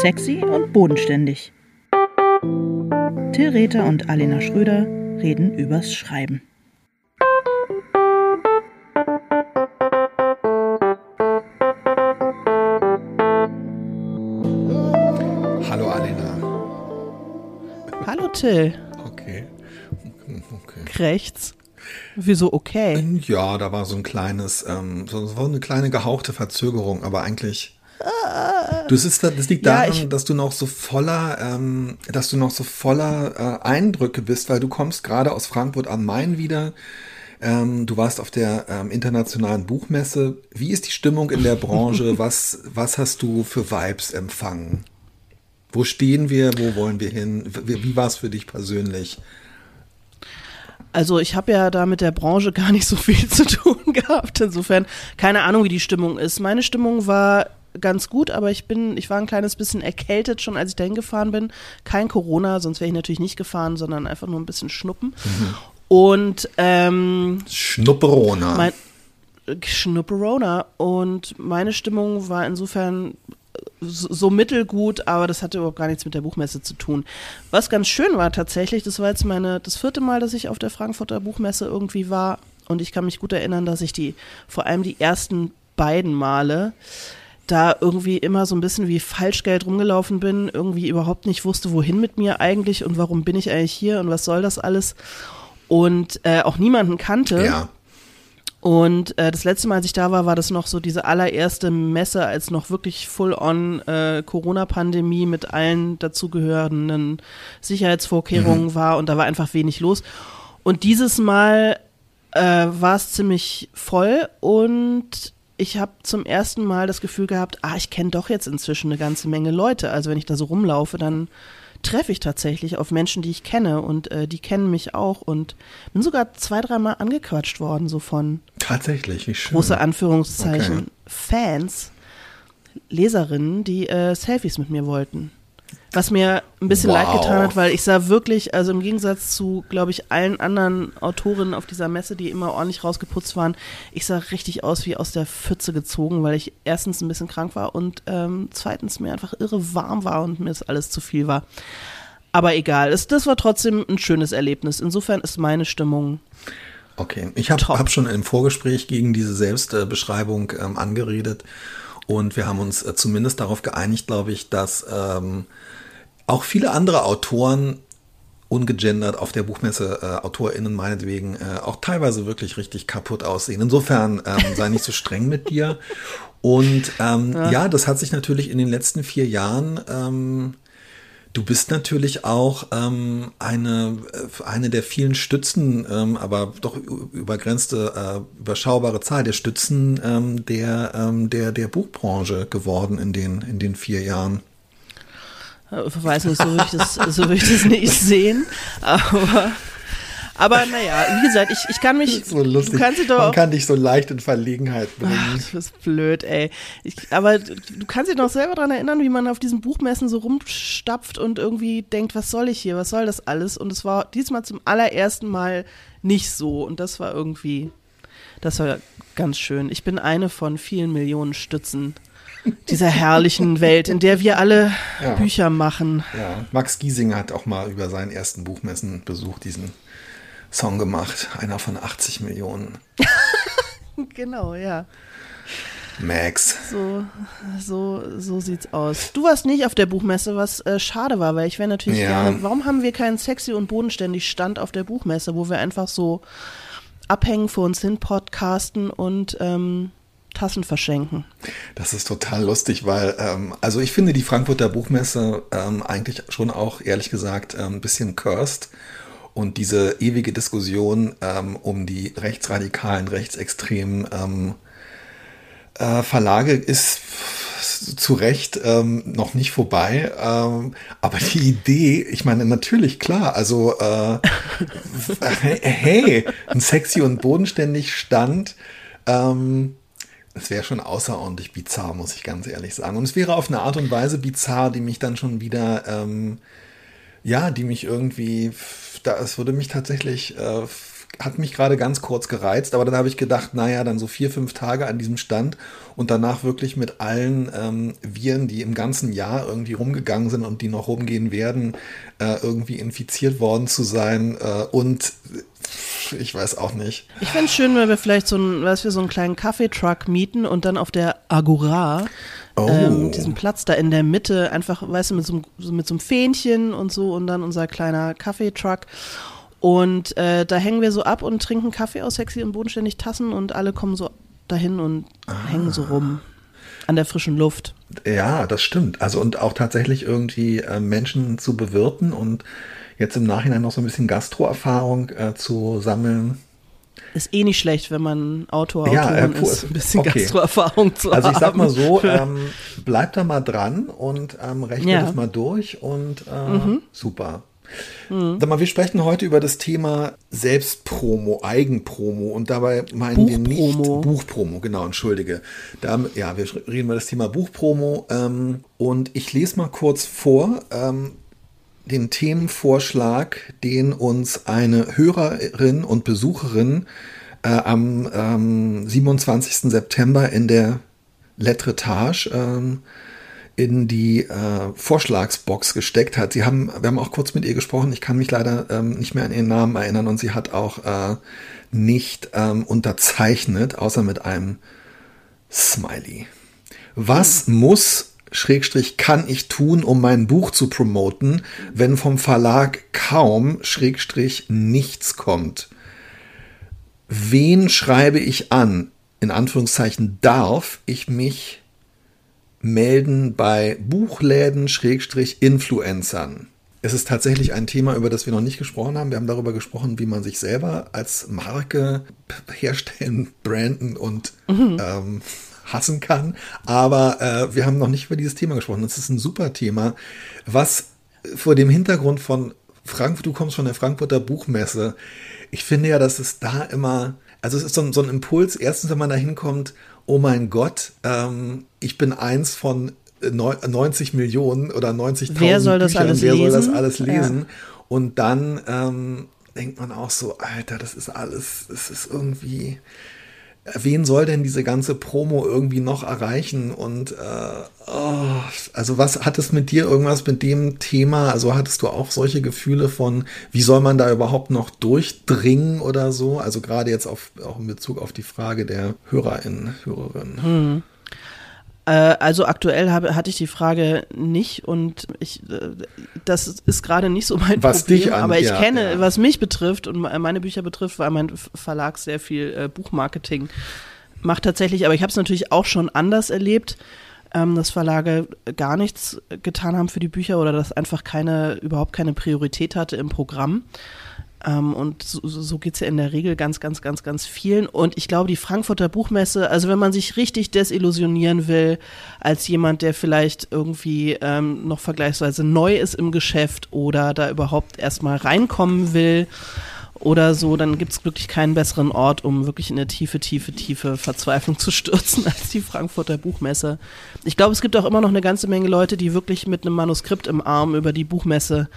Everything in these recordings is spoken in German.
Sexy und bodenständig. Till Rether und Alena Schröder reden übers Schreiben. Hallo Alena. Hallo Till. Okay. okay. Rechts. Wieso okay? Ja, da war so ein kleines, ähm, so war eine kleine gehauchte Verzögerung, aber eigentlich. Du, es ist, das liegt Ja, daran, ich- dass du noch so voller, ähm, dass du noch so voller äh, Eindrücke bist, weil du kommst gerade aus Frankfurt am Main wieder. Ähm, du warst auf der ähm, internationalen Buchmesse. Wie ist die Stimmung in der Branche? Was, was hast du für Vibes empfangen? Wo stehen wir? Wo wollen wir hin? Wie, wie war es für dich persönlich? Also ich habe ja da mit der Branche gar nicht so viel zu tun gehabt. Insofern keine Ahnung, wie die Stimmung ist. Meine Stimmung war ganz gut, aber ich bin, ich war ein kleines bisschen erkältet schon, als ich dahin gefahren bin. Kein Corona, sonst wäre ich natürlich nicht gefahren, sondern einfach nur ein bisschen Schnuppen. Und ähm, Schnupperona. mein Schnupperona und meine Stimmung war insofern so, so mittelgut, aber das hatte überhaupt gar nichts mit der Buchmesse zu tun. Was ganz schön war tatsächlich, das war jetzt meine das vierte Mal, dass ich auf der Frankfurter Buchmesse irgendwie war und ich kann mich gut erinnern, dass ich die vor allem die ersten beiden Male da irgendwie immer so ein bisschen wie Falschgeld rumgelaufen bin, irgendwie überhaupt nicht wusste, wohin mit mir eigentlich und warum bin ich eigentlich hier und was soll das alles und äh, auch niemanden kannte. ja. Und äh, das letzte Mal, als ich da war, war das noch so diese allererste Messe, als noch wirklich full-on äh, Corona-Pandemie mit allen dazugehörenden Sicherheitsvorkehrungen war und da war einfach wenig los. Und dieses Mal äh, war es ziemlich voll und ich habe zum ersten Mal das Gefühl gehabt, ah, ich kenne doch jetzt inzwischen eine ganze Menge Leute. Also wenn ich da so rumlaufe, dann treffe ich tatsächlich auf Menschen, die ich kenne und äh, die kennen mich auch und bin sogar zwei, dreimal angequatscht worden, so von Tatsächlich, wie schön. große Anführungszeichen Okay. Fans, Leserinnen, die äh, Selfies mit mir wollten. Was mir ein bisschen Wow. leid getan hat, weil ich sah wirklich, also im Gegensatz zu, glaube ich, allen anderen Autorinnen auf dieser Messe, die immer ordentlich rausgeputzt waren, ich sah richtig aus wie aus der Pfütze gezogen, weil ich erstens ein bisschen krank war und ähm, zweitens mir einfach irre warm war und mir das alles zu viel war. Aber egal, es, das war trotzdem ein schönes Erlebnis. Insofern ist meine Stimmung Okay, ich habe hab schon im Vorgespräch gegen diese Selbstbeschreibung ähm, angeredet und wir haben uns äh, zumindest darauf geeinigt, glaube ich, dass ähm, auch viele andere Autoren ungegendert auf der Buchmesse, äh, AutorInnen meinetwegen, äh, auch teilweise wirklich richtig kaputt aussehen. Insofern ähm, sei nicht so streng mit dir. Und ähm, ja. das hat sich natürlich in den letzten vier Jahren ähm, Du bist natürlich auch ähm, eine, äh, eine der vielen Stützen, ähm, aber doch übergrenzte, äh, überschaubare Zahl der Stützen ähm, der, ähm, der, der Buchbranche geworden in den, in den vier Jahren. Ich weiß nicht, so würde ich das, so würde ich das nicht sehen. Aber, aber naja, wie gesagt, ich, ich kann mich. So lustig. Du kannst dich doch Man kann dich so leicht in Verlegenheit Ach, bringen. du bist blöd, ey. Ich, aber du kannst dich noch selber daran erinnern, wie man auf diesen Buchmessen so rumstapft und irgendwie denkt, was soll ich hier, was soll das alles? Und es war diesmal zum allerersten Mal nicht so. Und das war irgendwie, das war ganz schön. Ich bin eine von vielen Millionen Stützen dieser herrlichen Welt, in der wir alle Ja. Bücher machen. Ja, Max Giesinger hat auch mal über seinen ersten Buchmessenbesuch diesen Song gemacht. Einer von 80 Millionen. Genau, ja. Max. So, so, so sieht's aus. Du warst nicht auf der Buchmesse, was äh, schade war, weil ich wäre natürlich Ja. gerne. Warum haben wir keinen sexy und bodenständig Stand auf der Buchmesse, wo wir einfach so abhängen, vor uns hin podcasten und ähm, Tassen verschenken? Das ist total lustig, weil, ähm, also ich finde die Frankfurter Buchmesse ähm, eigentlich schon auch, ehrlich gesagt, ähm, ein bisschen cursed. Und diese ewige Diskussion ähm, um die rechtsradikalen, rechtsextremen ähm, äh, Verlage ist zu Recht ähm, noch nicht vorbei. Ähm, aber die Idee, ich meine, natürlich klar, also äh, hey, ein sexy und bodenständig Stand. Ähm, es wäre schon außerordentlich bizarr, muss ich ganz ehrlich sagen. Und es wäre auf eine Art und Weise bizarr, die mich dann schon wieder, ähm, ja, die mich irgendwie, da, es würde mich tatsächlich äh, hat mich gerade ganz kurz gereizt, aber dann habe ich gedacht, naja, dann so vier, fünf Tage an diesem Stand und danach wirklich mit allen ähm, Viren, die im ganzen Jahr irgendwie rumgegangen sind und die noch rumgehen werden, äh, irgendwie infiziert worden zu sein äh, und ich weiß auch nicht. Ich fände es schön, wenn wir vielleicht so einen, was wir so einen kleinen Kaffeetruck mieten und dann auf der Agora Oh. ähm, diesen Platz da in der Mitte, einfach, weißt du, mit so, einem- so, mit so einem Fähnchen und so und dann unser kleiner Kaffeetruck. Und äh, da hängen wir so ab und trinken Kaffee aus sexy und bodenständig Tassen und alle kommen so dahin und hängen so rum an der frischen Luft. Ja, das stimmt. Also und auch tatsächlich irgendwie äh, Menschen zu bewirten und jetzt im Nachhinein noch so ein bisschen Gastroerfahrung äh, zu sammeln. Ist eh nicht schlecht, wenn man Autor, Ja, Autorin äh, ist, ein bisschen okay. Gastroerfahrung zu Also haben. ich sag mal so, ähm, bleibt da mal dran und ähm, rechnet Ja. Mhm. es mal durch und äh, super. Sag mal, wir sprechen heute über das Thema Selbstpromo, Eigenpromo und dabei meinen wir nicht Buchpromo. Genau, entschuldige. Da, ja, wir reden über das Thema Buchpromo ähm, und ich lese mal kurz vor ähm, den Themenvorschlag, den uns eine Hörerin und Besucherin äh, am ähm, 27. September in der Letretage ähm, in die äh, Vorschlagsbox gesteckt hat. Sie haben, wir haben auch kurz mit ihr gesprochen. Ich kann mich leider ähm, nicht mehr an ihren Namen erinnern und sie hat auch äh, nicht ähm, unterzeichnet, außer mit einem Smiley. Was muss Schrägstrich kann ich tun, um mein Buch zu promoten, wenn vom Verlag kaum Schrägstrich nichts kommt? Wen schreibe ich an? In Anführungszeichen darf ich mich melden bei Buchläden Schrägstrich Influencern. Es ist tatsächlich ein Thema, über das wir noch nicht gesprochen haben. Wir haben darüber gesprochen, wie man sich selber als Marke herstellen, branden und ähm, hassen kann. Aber äh, wir haben noch nicht über dieses Thema gesprochen. Das ist ein super Thema, was vor dem Hintergrund von Frankfurt, du kommst von der Frankfurter Buchmesse. Ich finde ja, dass es da immer, also es ist so ein, so ein Impuls, erstens, wenn man da hinkommt, oh mein Gott, ähm, ich bin eins von neu- 90 Millionen oder 90.000 Wer soll das Büchern, alles wer soll das lesen? alles Ja. lesen? Und dann ähm, denkt man auch so, Alter, das ist alles, das ist irgendwie, wen soll denn diese ganze Promo irgendwie noch erreichen? Und äh, oh, also was hat es mit dir irgendwas mit dem Thema? Also hattest du auch solche Gefühle von, wie soll man da überhaupt noch durchdringen oder so? Also gerade jetzt auf, auch in Bezug auf die Frage der Hörerin, Hörerin. Äh, also aktuell habe, hatte ich die Frage nicht und ich, äh, das ist gerade nicht so mein Was Problem, dich an- aber ich ja, kenne, ja. was mich betrifft und me- meine Bücher betrifft, weil mein Verlag sehr viel äh, Buchmarketing macht tatsächlich, aber ich habe es natürlich auch schon anders erlebt, ähm, dass Verlage gar nichts getan haben für die Bücher oder das einfach keine, überhaupt keine Priorität hatte im Programm. Ähm, und so, so so geht's ja in der Regel ganz, ganz, ganz, ganz vielen. Und ich glaube, die Frankfurter Buchmesse, also wenn man sich richtig desillusionieren will, als jemand, der vielleicht irgendwie ähm, noch vergleichsweise neu ist im Geschäft oder da überhaupt erstmal reinkommen will oder so, dann gibt's wirklich keinen besseren Ort, um wirklich in eine tiefe, tiefe, tiefe Verzweiflung zu stürzen als die Frankfurter Buchmesse. Ich glaube, es gibt auch immer noch eine ganze Menge Leute, die wirklich mit einem Manuskript im Arm über die Buchmesse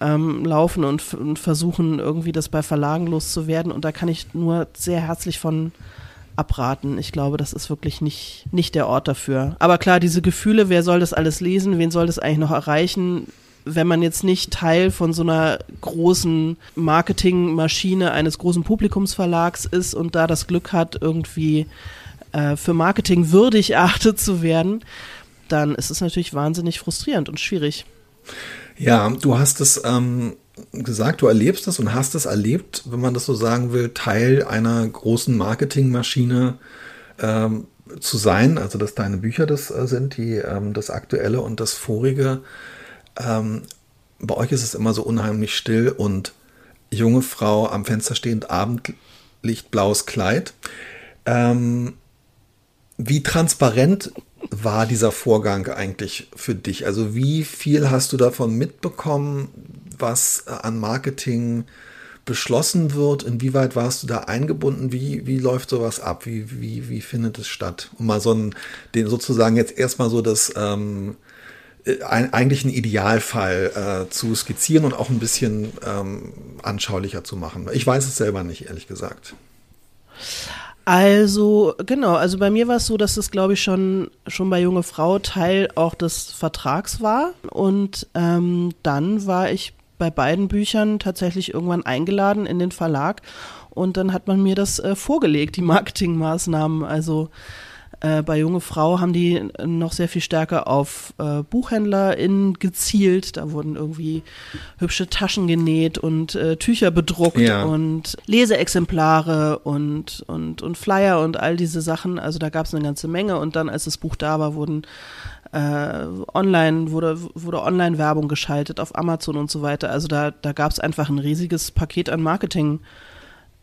ähm, laufen und, und versuchen, irgendwie das bei Verlagen loszuwerden. Und da kann ich nur sehr herzlich von abraten. Ich glaube, das ist wirklich nicht, nicht der Ort dafür. Aber klar, diese Gefühle, wer soll das alles lesen, wen soll das eigentlich noch erreichen? Wenn man jetzt nicht Teil von so einer großen Marketingmaschine eines großen Publikumsverlags ist und da das Glück hat, irgendwie äh, für Marketing würdig erachtet zu werden, dann ist es natürlich wahnsinnig frustrierend und schwierig. Ja, du hast es ähm, gesagt, du erlebst es und hast es erlebt, wenn man das so sagen will, Teil einer großen Marketingmaschine ähm, zu sein. Also, dass deine Bücher das äh, sind, die ähm, das aktuelle und das vorige. Ähm, bei euch ist es immer so unheimlich still und junge Frau am Fenster stehend, Abendlicht, blaues Kleid. Ähm, wie transparent war dieser Vorgang eigentlich für dich? Also wie viel hast du davon mitbekommen, was äh, an Marketing beschlossen wird? Inwieweit warst du da eingebunden? Wie, wie läuft sowas ab? Wie, wie, wie findet es statt? Um mal so einen, den sozusagen jetzt erstmal so das, ähm, äh, ein, eigentlich einen Idealfall äh, zu skizzieren und auch ein bisschen ähm, anschaulicher zu machen. Ich weiß es selber nicht, ehrlich gesagt. Also, genau, also bei mir war es so, dass es, glaube ich, schon, schon bei Junge Frau Teil auch des Vertrags war. Und ähm, dann war ich bei beiden Büchern tatsächlich irgendwann eingeladen in den Verlag und dann hat man mir das äh, vorgelegt, die Marketingmaßnahmen. Also äh, bei Junge Frau haben die noch sehr viel stärker auf äh, BuchhändlerInnen gezielt. Da wurden irgendwie hübsche Taschen genäht und äh, Tücher bedruckt ja. und Leseexemplare und, und, und Flyer und all diese Sachen. Also da gab es eine ganze Menge. Und dann, als das Buch da war, wurden äh, online, wurde, wurde Online-Werbung geschaltet auf Amazon und so weiter. Also da, da gab es einfach ein riesiges Paket an Marketing.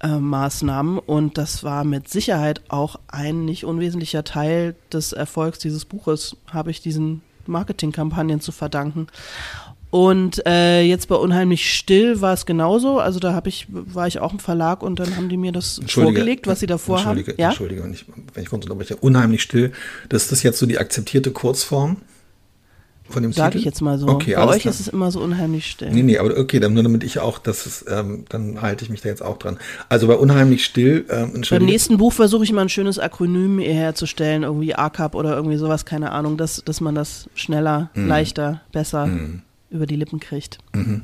Äh, Maßnahmen und das war mit Sicherheit auch ein nicht unwesentlicher Teil des Erfolgs dieses Buches, habe ich diesen Marketingkampagnen zu verdanken. Und äh, jetzt bei Unheimlich Still war es genauso. Also da habe ich, war ich auch im Verlag und dann haben die mir das vorgelegt, was sie davor Entschuldige, haben. Ja? Entschuldige, wenn ich, wenn ich kurz unterbreche. Unheimlich Still, das ist das jetzt so die akzeptierte Kurzform? Von dem Sag Titel? ich jetzt mal so. Okay, Bei euch klar. ist es immer so unheimlich still. Nee, nee, aber okay, dann nur damit ich auch, das ist, ähm, dann halte ich mich da jetzt auch dran. Also bei unheimlich still. Ähm, Beim nächsten Buch versuche ich mal ein schönes Akronym herzustellen, irgendwie ACAP oder irgendwie sowas, keine Ahnung, dass, dass man das schneller, mhm. leichter, besser mhm. über die Lippen kriegt. Mhm.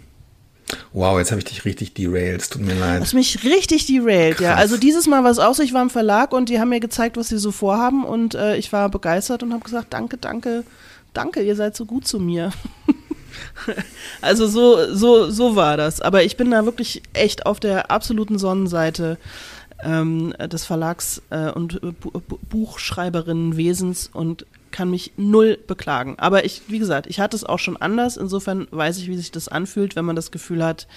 Wow, jetzt habe ich dich richtig derailed. Es tut mir leid. Hast mich richtig derailed, Krass. ja. Also dieses Mal war es auch so, ich war im Verlag und die haben mir gezeigt, was sie so vorhaben und äh, ich war begeistert und habe gesagt, danke, danke, danke, ihr seid so gut zu mir. also so, so, so war das. Aber ich bin da wirklich echt auf der absoluten Sonnenseite ähm, des Verlags äh, und Buchschreiberinnenwesens und kann mich null beklagen. Aber ich, wie gesagt, ich hatte es auch schon anders. Insofern weiß ich, wie sich das anfühlt, wenn man das Gefühl hat,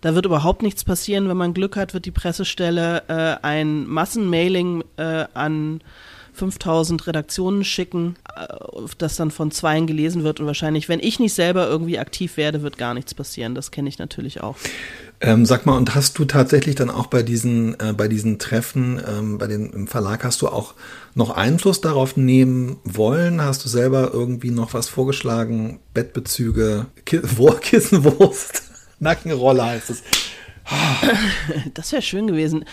da wird überhaupt nichts passieren. Wenn man Glück hat, wird die Pressestelle äh, ein Massenmailing äh, an 5000 Redaktionen schicken, äh, das dann von zweien gelesen wird und wahrscheinlich, wenn ich nicht selber irgendwie aktiv werde, wird gar nichts passieren. Das kenne ich natürlich auch. Ähm, sag mal, und hast du tatsächlich dann auch bei diesen, äh, bei diesen Treffen, ähm, bei den im Verlag, hast du auch noch Einfluss darauf nehmen wollen? Hast du selber irgendwie noch was vorgeschlagen? Bettbezüge, Ki Kissenwurst, Nackenrolle heißt es. Das wäre schön gewesen.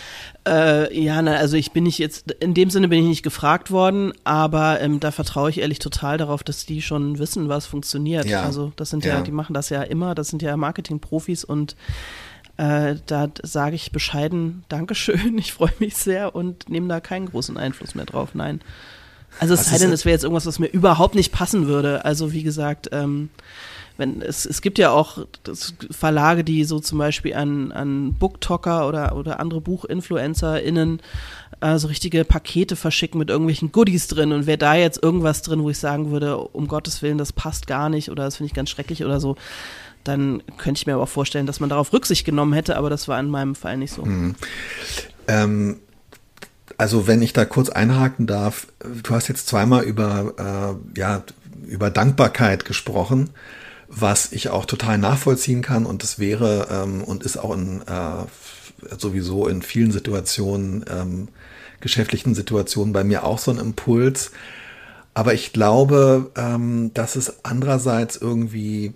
Äh, ja, na, also ich bin nicht jetzt, in dem Sinne bin ich nicht gefragt worden, aber ähm, da vertraue ich ehrlich total darauf, dass die schon wissen, was funktioniert. Ja. Also das sind ja, ja, die machen das ja immer, das sind ja Marketingprofis und äh, da sage ich bescheiden Dankeschön, ich freue mich sehr und nehme da keinen großen Einfluss mehr drauf. Nein. Also es sei denn, es wäre jetzt irgendwas, was mir überhaupt nicht passen würde. Also wie gesagt, ähm, wenn es, es gibt ja auch Verlage, die so zum Beispiel an, an Booktalker oder, oder andere BuchinfluencerInnen äh, so richtige Pakete verschicken mit irgendwelchen Goodies drin und wäre da jetzt irgendwas drin, wo ich sagen würde, um Gottes Willen, das passt gar nicht oder das finde ich ganz schrecklich oder so, dann könnte ich mir aber auch vorstellen, dass man darauf Rücksicht genommen hätte, aber das war in meinem Fall nicht so. Mhm. Ähm, also wenn ich da kurz einhaken darf, du hast jetzt zweimal über, äh, ja, über Dankbarkeit gesprochen was ich auch total nachvollziehen kann und das wäre ähm, und ist auch in, äh, sowieso in vielen Situationen, ähm, geschäftlichen Situationen bei mir auch so ein Impuls. Aber ich glaube, ähm, dass es andererseits irgendwie,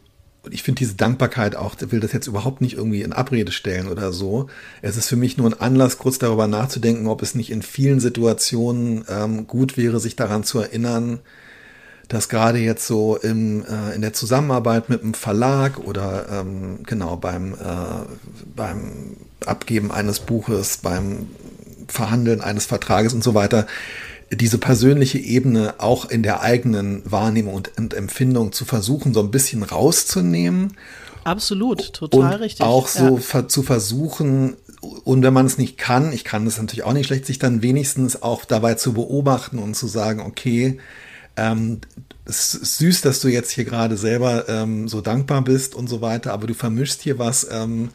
ich finde diese Dankbarkeit auch, will das jetzt überhaupt nicht irgendwie in Abrede stellen oder so. Es ist für mich nur ein Anlass, kurz darüber nachzudenken, ob es nicht in vielen Situationen ähm, gut wäre, sich daran zu erinnern, dass gerade jetzt so im, äh, in der Zusammenarbeit mit einem Verlag oder ähm, genau beim, äh, beim Abgeben eines Buches, beim Verhandeln eines Vertrages und so weiter, diese persönliche Ebene auch in der eigenen Wahrnehmung und, und Empfindung zu versuchen, so ein bisschen rauszunehmen. Absolut, total und richtig. Auch so ja. zu versuchen, und wenn man es nicht kann, ich kann es natürlich auch nicht schlecht, sich dann wenigstens auch dabei zu beobachten und zu sagen, okay, ähm, es ist süß, dass du jetzt hier gerade selber ähm, so dankbar bist und so weiter, aber du vermischst hier was, ähm,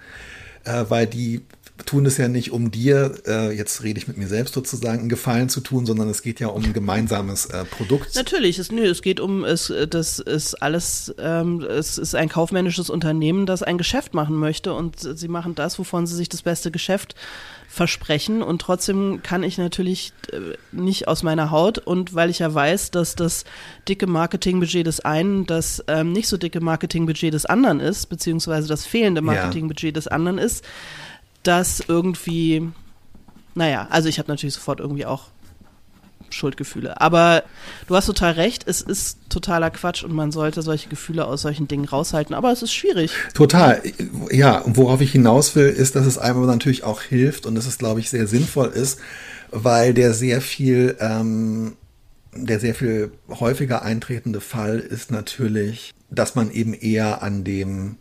äh, weil die tun es ja nicht, um dir, äh, jetzt rede ich mit mir selbst sozusagen, einen Gefallen zu tun, sondern es geht ja um ein gemeinsames äh, Produkt. Natürlich, es, nö, es geht um, es, das ist alles, ähm, es ist ein kaufmännisches Unternehmen, das ein Geschäft machen möchte und sie machen das, wovon sie sich das beste Geschäft versprechen. Und trotzdem kann ich natürlich äh, nicht aus meiner Haut. Und weil ich ja weiß, dass das dicke Marketingbudget des einen das ähm, nicht so dicke Marketingbudget des anderen ist, beziehungsweise das fehlende Marketingbudget des anderen ist, dass irgendwie, naja, also ich habe natürlich sofort irgendwie auch Schuldgefühle. Aber du hast total recht, es ist totaler Quatsch und man sollte solche Gefühle aus solchen Dingen raushalten. Aber es ist schwierig. Total. Ja, und worauf ich hinaus will, ist, dass es einem natürlich auch hilft und dass es, glaube ich, sehr sinnvoll ist, weil der sehr viel, ähm, der sehr viel häufiger eintretende Fall ist natürlich, dass man eben eher an dem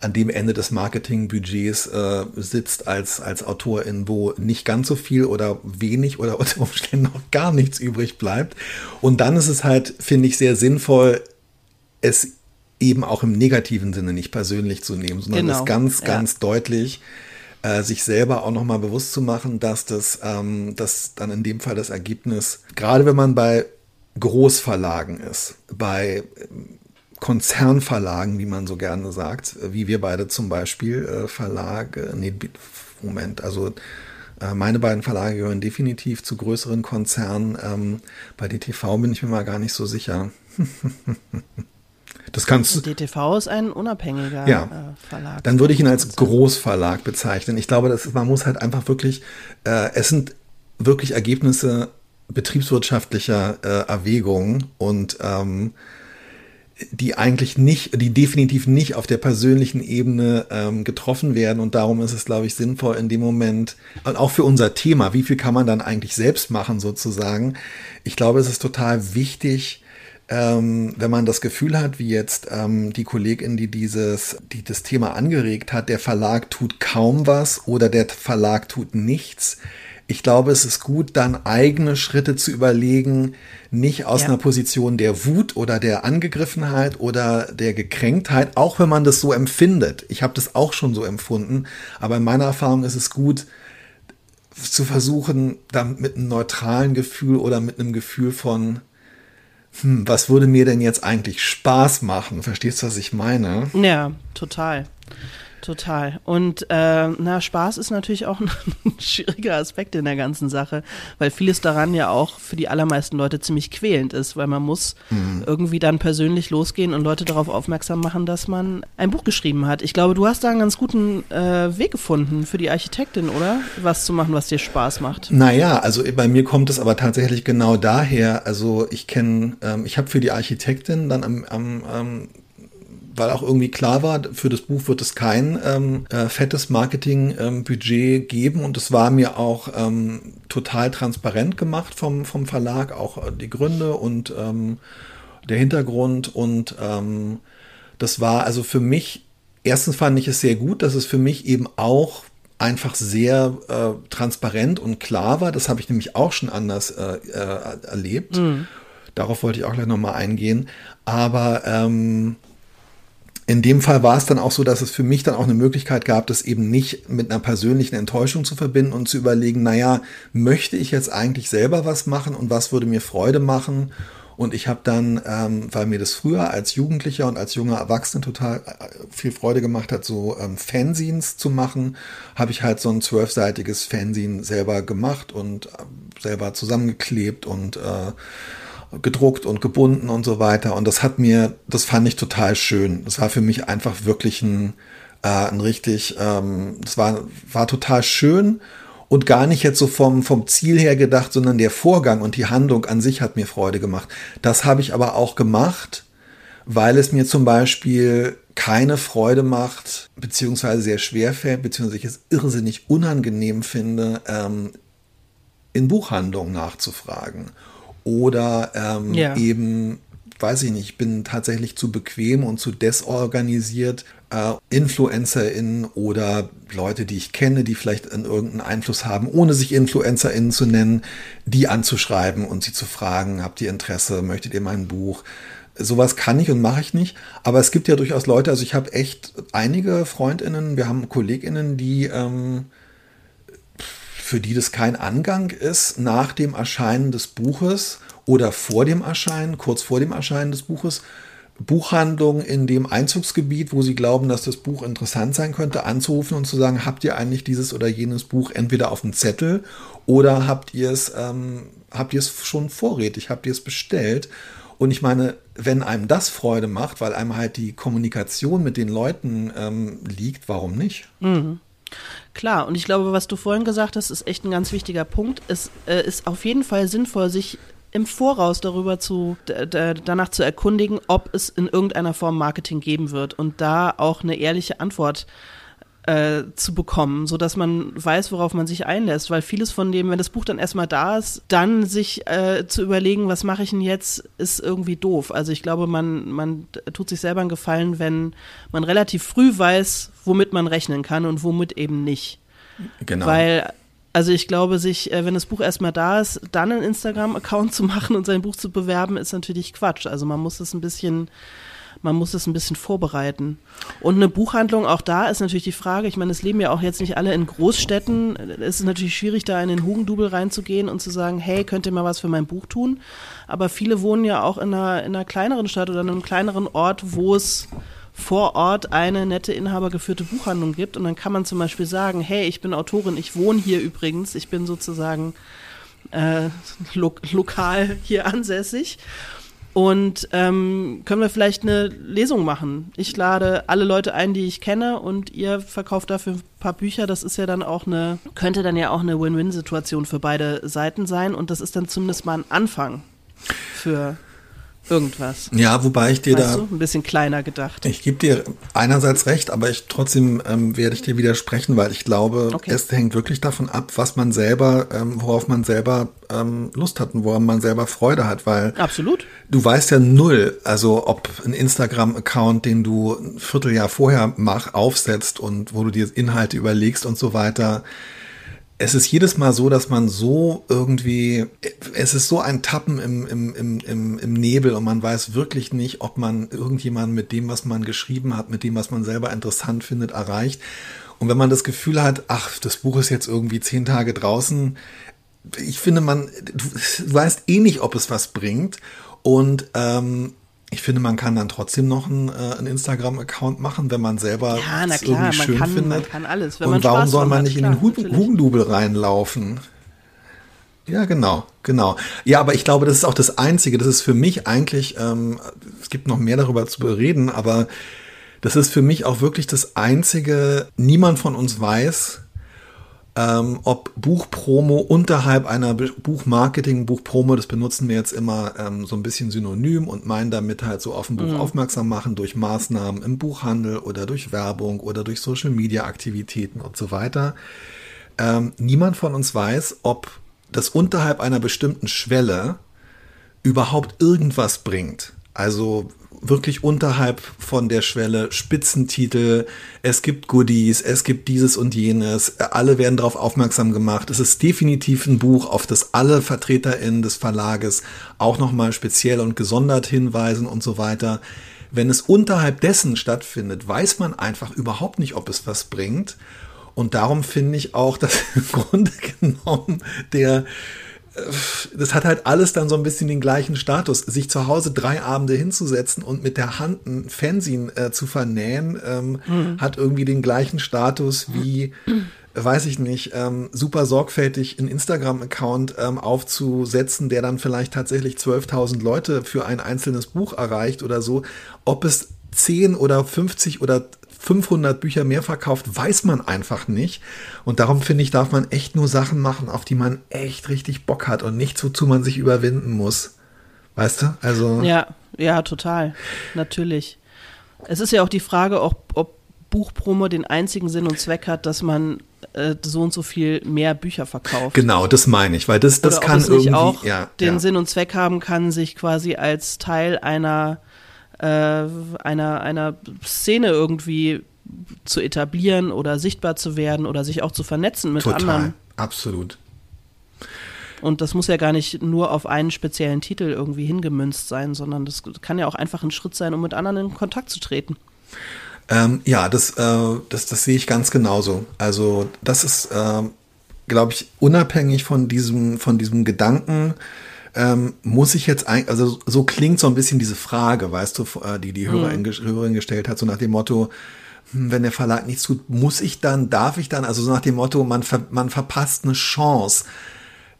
an dem Ende des Marketingbudgets äh, sitzt als, als Autorin, wo nicht ganz so viel oder wenig oder unter Umständen noch gar nichts übrig bleibt. Und dann ist es halt, finde ich, sehr sinnvoll, es eben auch im negativen Sinne nicht persönlich zu nehmen, sondern genau. es ganz, ganz ja. deutlich äh, sich selber auch nochmal bewusst zu machen, dass das, ähm, dass dann in dem Fall das Ergebnis, gerade wenn man bei Großverlagen ist, bei Konzernverlagen, wie man so gerne sagt, wie wir beide zum Beispiel äh, Verlage, nee, Moment, also äh, meine beiden Verlage gehören definitiv zu größeren Konzernen. Ähm, bei DTV bin ich mir mal gar nicht so sicher. das kannst du. DTV ist ein unabhängiger ja, äh, Verlag. Dann würde ich ihn als Großverlag bezeichnen. Ich glaube, das man muss halt einfach wirklich, äh, es sind wirklich Ergebnisse betriebswirtschaftlicher äh, Erwägungen und ähm, die eigentlich nicht, die definitiv nicht auf der persönlichen Ebene ähm, getroffen werden. Und darum ist es, glaube ich, sinnvoll in dem Moment, und auch für unser Thema, wie viel kann man dann eigentlich selbst machen sozusagen. Ich glaube, es ist total wichtig, ähm, wenn man das Gefühl hat, wie jetzt ähm, die Kollegin, die dieses, die das Thema angeregt hat, der Verlag tut kaum was oder der Verlag tut nichts ich glaube, es ist gut, dann eigene Schritte zu überlegen, nicht aus ja. einer Position der Wut oder der Angegriffenheit oder der Gekränktheit, auch wenn man das so empfindet. Ich habe das auch schon so empfunden, aber in meiner Erfahrung ist es gut, zu versuchen, dann mit einem neutralen Gefühl oder mit einem Gefühl von, hm, was würde mir denn jetzt eigentlich Spaß machen? Verstehst du, was ich meine? Ja, total. Total. Und äh, na, Spaß ist natürlich auch ein, schwieriger Aspekt in der ganzen Sache, weil vieles daran ja auch für die allermeisten Leute ziemlich quälend ist, weil man muss mhm. irgendwie dann persönlich losgehen und Leute darauf aufmerksam machen, dass man ein Buch geschrieben hat. Ich glaube, du hast da einen ganz guten äh, Weg gefunden für die Architektin, oder? Was zu machen, was dir Spaß macht. Naja, also bei mir kommt es aber tatsächlich genau daher. Also ich kenne, ähm, ich habe für die Architektin dann am, am, am weil auch irgendwie klar war, für das Buch wird es kein ähm, äh, fettes Marketingbudget ähm, geben und es war mir auch ähm, total transparent gemacht vom, vom Verlag, auch äh, die Gründe und ähm, der Hintergrund und ähm, das war also für mich, erstens fand ich es sehr gut, dass es für mich eben auch einfach sehr äh, transparent und klar war. Das habe ich nämlich auch schon anders äh, äh, erlebt. Mhm. Darauf wollte ich auch gleich nochmal eingehen. Aber ähm, in dem Fall war es dann auch so, dass es für mich dann auch eine Möglichkeit gab, das eben nicht mit einer persönlichen Enttäuschung zu verbinden und zu überlegen, naja, möchte ich jetzt eigentlich selber was machen und was würde mir Freude machen? Und ich habe dann, ähm, weil mir das früher als Jugendlicher und als junger Erwachsener total äh, viel Freude gemacht hat, so ähm, Fanzines zu machen, habe ich halt so ein zwölfseitiges Fanzine selber gemacht und äh, selber zusammengeklebt und äh, gedruckt und gebunden und so weiter. Und das hat mir, das fand ich total schön. Das war für mich einfach wirklich ein, äh, ein richtig, ähm, das war, war total schön und gar nicht jetzt so vom, vom Ziel her gedacht, sondern der Vorgang und die Handlung an sich hat mir Freude gemacht. Das habe ich aber auch gemacht, weil es mir zum Beispiel keine Freude macht, beziehungsweise sehr schwer fällt, beziehungsweise ich es irrsinnig unangenehm finde, ähm, in Buchhandlungen nachzufragen oder ähm, ja. eben, weiß ich nicht, bin tatsächlich zu bequem und zu desorganisiert, äh, InfluencerInnen oder Leute, die ich kenne, die vielleicht einen irgendeinen Einfluss haben, ohne sich InfluencerInnen zu nennen, die anzuschreiben und sie zu fragen, habt ihr Interesse, möchtet ihr mein Buch? Sowas kann ich und mache ich nicht. Aber es gibt ja durchaus Leute, also ich habe echt einige Freundinnen, wir haben Kolleginnen, die ähm, für die das kein Angang ist, nach dem Erscheinen des Buches oder vor dem Erscheinen, kurz vor dem Erscheinen des Buches, Buchhandlung in dem Einzugsgebiet, wo sie glauben, dass das Buch interessant sein könnte, anzurufen und zu sagen, habt ihr eigentlich dieses oder jenes Buch entweder auf dem Zettel oder habt ihr es, ähm, habt ihr es schon vorrätig, habt ihr es bestellt? Und ich meine, wenn einem das Freude macht, weil einem halt die Kommunikation mit den Leuten ähm, liegt, warum nicht? Mhm. Klar, und ich glaube, was du vorhin gesagt hast, ist echt ein ganz wichtiger Punkt. Es äh, ist auf jeden Fall sinnvoll, sich im Voraus darüber zu, danach zu erkundigen, ob es in irgendeiner Form Marketing geben wird und da auch eine ehrliche Antwort äh, zu bekommen, so dass man weiß, worauf man sich einlässt, weil vieles von dem, wenn das Buch dann erstmal da ist, dann sich äh, zu überlegen, was mache ich denn jetzt, ist irgendwie doof. Also ich glaube, man, man tut sich selber einen Gefallen, wenn man relativ früh weiß, womit man rechnen kann und womit eben nicht. Genau. Weil also ich glaube, sich, äh, wenn das Buch erstmal da ist, dann einen Instagram-Account zu machen und sein Buch zu bewerben, ist natürlich Quatsch. Also man muss es ein bisschen, man muss es ein bisschen vorbereiten. Und eine Buchhandlung, auch da ist natürlich die Frage, ich meine, es leben ja auch jetzt nicht alle in Großstädten. Es ist natürlich schwierig, da in den Hugendubel reinzugehen und zu sagen, hey, könnt ihr mal was für mein Buch tun? Aber viele wohnen ja auch in einer, in einer kleineren Stadt oder in einem kleineren Ort, wo es vor Ort eine nette inhabergeführte Buchhandlung gibt. Und dann kann man zum Beispiel sagen, hey, ich bin Autorin, ich wohne hier übrigens, ich bin sozusagen äh, lo lokal hier ansässig. Und ähm, können wir vielleicht eine Lesung machen? Ich lade alle Leute ein, die ich kenne, und ihr verkauft dafür ein paar Bücher. Das ist ja dann auch eine, könnte dann ja auch eine Win-Win-Situation für beide Seiten sein. Und das ist dann zumindest mal ein Anfang für irgendwas. Ja, wobei ich dir weißt da du? ein bisschen kleiner gedacht. Ich gebe dir einerseits recht, aber ich trotzdem ähm, werde ich dir widersprechen, weil ich glaube, okay. es hängt wirklich davon ab, was man selber, ähm, worauf man selber ähm, Lust hat und woran man selber Freude hat, weil absolut. Du weißt ja null, also ob ein Instagram-Account, den du ein Vierteljahr vorher mach, aufsetzt und wo du dir Inhalte überlegst und so weiter es ist jedes Mal so, dass man so irgendwie, es ist so ein Tappen im, im, im, im, im Nebel und man weiß wirklich nicht, ob man irgendjemanden mit dem, was man geschrieben hat, mit dem, was man selber interessant findet, erreicht. Und wenn man das Gefühl hat, ach, das Buch ist jetzt irgendwie zehn Tage draußen, ich finde, man, du weißt eh nicht, ob es was bringt. Und ähm, ich finde, man kann dann trotzdem noch einen, äh, einen Instagram-Account machen, wenn man selber ja, na klar, irgendwie schön kann, findet. Man kann alles. Wenn Und warum Spaß soll man nicht klar, in den Hugendubel reinlaufen? Ja, genau, genau. Ja, aber ich glaube, das ist auch das Einzige. Das ist für mich eigentlich, ähm, es gibt noch mehr darüber zu bereden, aber das ist für mich auch wirklich das Einzige. Niemand von uns weiß, ähm, ob Buchpromo unterhalb einer Buchmarketing, Buchpromo, das benutzen wir jetzt immer ähm, so ein bisschen synonym und meinen damit halt so auf ein Buch mhm. aufmerksam machen durch Maßnahmen im Buchhandel oder durch Werbung oder durch Social Media Aktivitäten und so weiter. Ähm, niemand von uns weiß, ob das unterhalb einer bestimmten Schwelle überhaupt irgendwas bringt. Also wirklich unterhalb von der Schwelle Spitzentitel, es gibt Goodies, es gibt dieses und jenes, alle werden darauf aufmerksam gemacht. Es ist definitiv ein Buch, auf das alle VertreterInnen des Verlages auch nochmal speziell und gesondert hinweisen und so weiter. Wenn es unterhalb dessen stattfindet, weiß man einfach überhaupt nicht, ob es was bringt. Und darum finde ich auch, dass im Grunde genommen der das hat halt alles dann so ein bisschen den gleichen Status. Sich zu Hause drei Abende hinzusetzen und mit der Hand ein Fernsehen äh, zu vernähen, ähm, mhm. hat irgendwie den gleichen Status wie, weiß ich nicht, ähm, super sorgfältig einen Instagram-Account ähm, aufzusetzen, der dann vielleicht tatsächlich 12.000 Leute für ein einzelnes Buch erreicht oder so. Ob es 10 oder 50 oder 500 Bücher mehr verkauft, weiß man einfach nicht. Und darum finde ich, darf man echt nur Sachen machen, auf die man echt richtig Bock hat und nichts, wozu man sich überwinden muss. Weißt du? Also. Ja, ja, total. Natürlich. Es ist ja auch die Frage, ob, ob Buchpromo den einzigen Sinn und Zweck hat, dass man äh, so und so viel mehr Bücher verkauft. Genau, das meine ich, weil das, das Oder kann ob es irgendwie auch ja, den ja. Sinn und Zweck haben kann, sich quasi als Teil einer äh, einer, einer Szene irgendwie zu etablieren oder sichtbar zu werden oder sich auch zu vernetzen mit Total, anderen. Absolut. Und das muss ja gar nicht nur auf einen speziellen Titel irgendwie hingemünzt sein, sondern das kann ja auch einfach ein Schritt sein, um mit anderen in Kontakt zu treten. Ähm, ja, das, äh, das, das sehe ich ganz genauso. Also das ist, äh, glaube ich, unabhängig von diesem, von diesem Gedanken, ähm, muss ich jetzt eigentlich, also so klingt so ein bisschen diese Frage, weißt du, äh, die die Hörerin, mhm. Hörerin gestellt hat, so nach dem Motto, hm, wenn der Verlag nichts tut, muss ich dann, darf ich dann, also so nach dem Motto, man, ver, man verpasst eine Chance,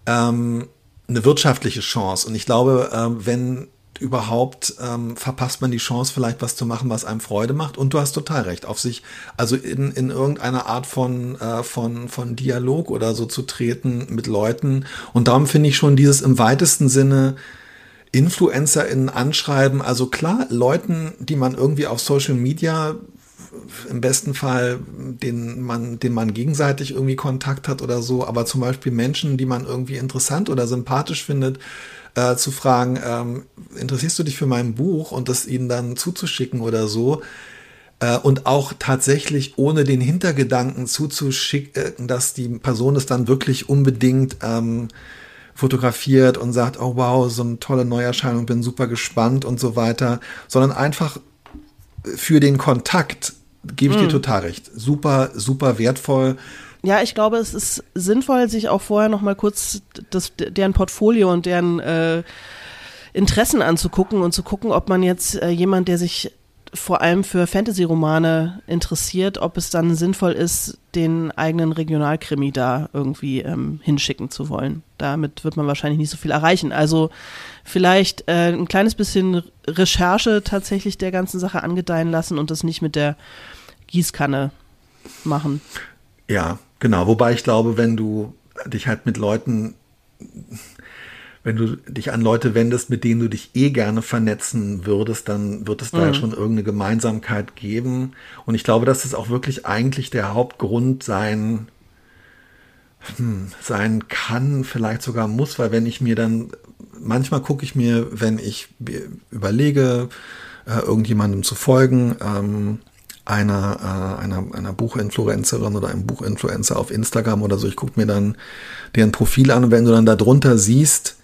ähm, eine wirtschaftliche Chance. Und ich glaube, ähm, wenn überhaupt ähm, verpasst man die Chance, vielleicht was zu machen, was einem Freude macht. Und du hast total recht, auf sich, also in, in irgendeiner Art von, äh, von, von Dialog oder so zu treten mit Leuten. Und darum finde ich schon dieses im weitesten Sinne InfluencerInnen anschreiben. Also klar, Leuten, die man irgendwie auf Social Media im besten Fall, den man, den man gegenseitig irgendwie Kontakt hat oder so, aber zum Beispiel Menschen, die man irgendwie interessant oder sympathisch findet, äh, zu fragen, ähm, interessierst du dich für mein Buch und das ihnen dann zuzuschicken oder so. Äh, und auch tatsächlich ohne den Hintergedanken zuzuschicken, dass die Person es dann wirklich unbedingt ähm, fotografiert und sagt, oh wow, so eine tolle Neuerscheinung, bin super gespannt und so weiter, sondern einfach für den Kontakt gebe ich mm. dir total recht. Super, super wertvoll. Ja, ich glaube, es ist sinnvoll, sich auch vorher noch mal kurz das, deren Portfolio und deren äh, Interessen anzugucken und zu gucken, ob man jetzt äh, jemand, der sich vor allem für Fantasy-Romane interessiert, ob es dann sinnvoll ist, den eigenen Regionalkrimi da irgendwie ähm, hinschicken zu wollen. Damit wird man wahrscheinlich nicht so viel erreichen. Also vielleicht äh, ein kleines bisschen Recherche tatsächlich der ganzen Sache angedeihen lassen und das nicht mit der Gießkanne machen. Ja, Genau, wobei ich glaube, wenn du dich halt mit Leuten, wenn du dich an Leute wendest, mit denen du dich eh gerne vernetzen würdest, dann wird es mhm. da schon irgendeine Gemeinsamkeit geben. Und ich glaube, dass es auch wirklich eigentlich der Hauptgrund sein, hm, sein kann, vielleicht sogar muss, weil wenn ich mir dann, manchmal gucke ich mir, wenn ich überlege, äh, irgendjemandem zu folgen, ähm, einer, äh, einer, einer Buchinfluencerin oder einem Buchinfluencer auf Instagram oder so. Ich gucke mir dann deren Profil an und wenn du dann darunter siehst,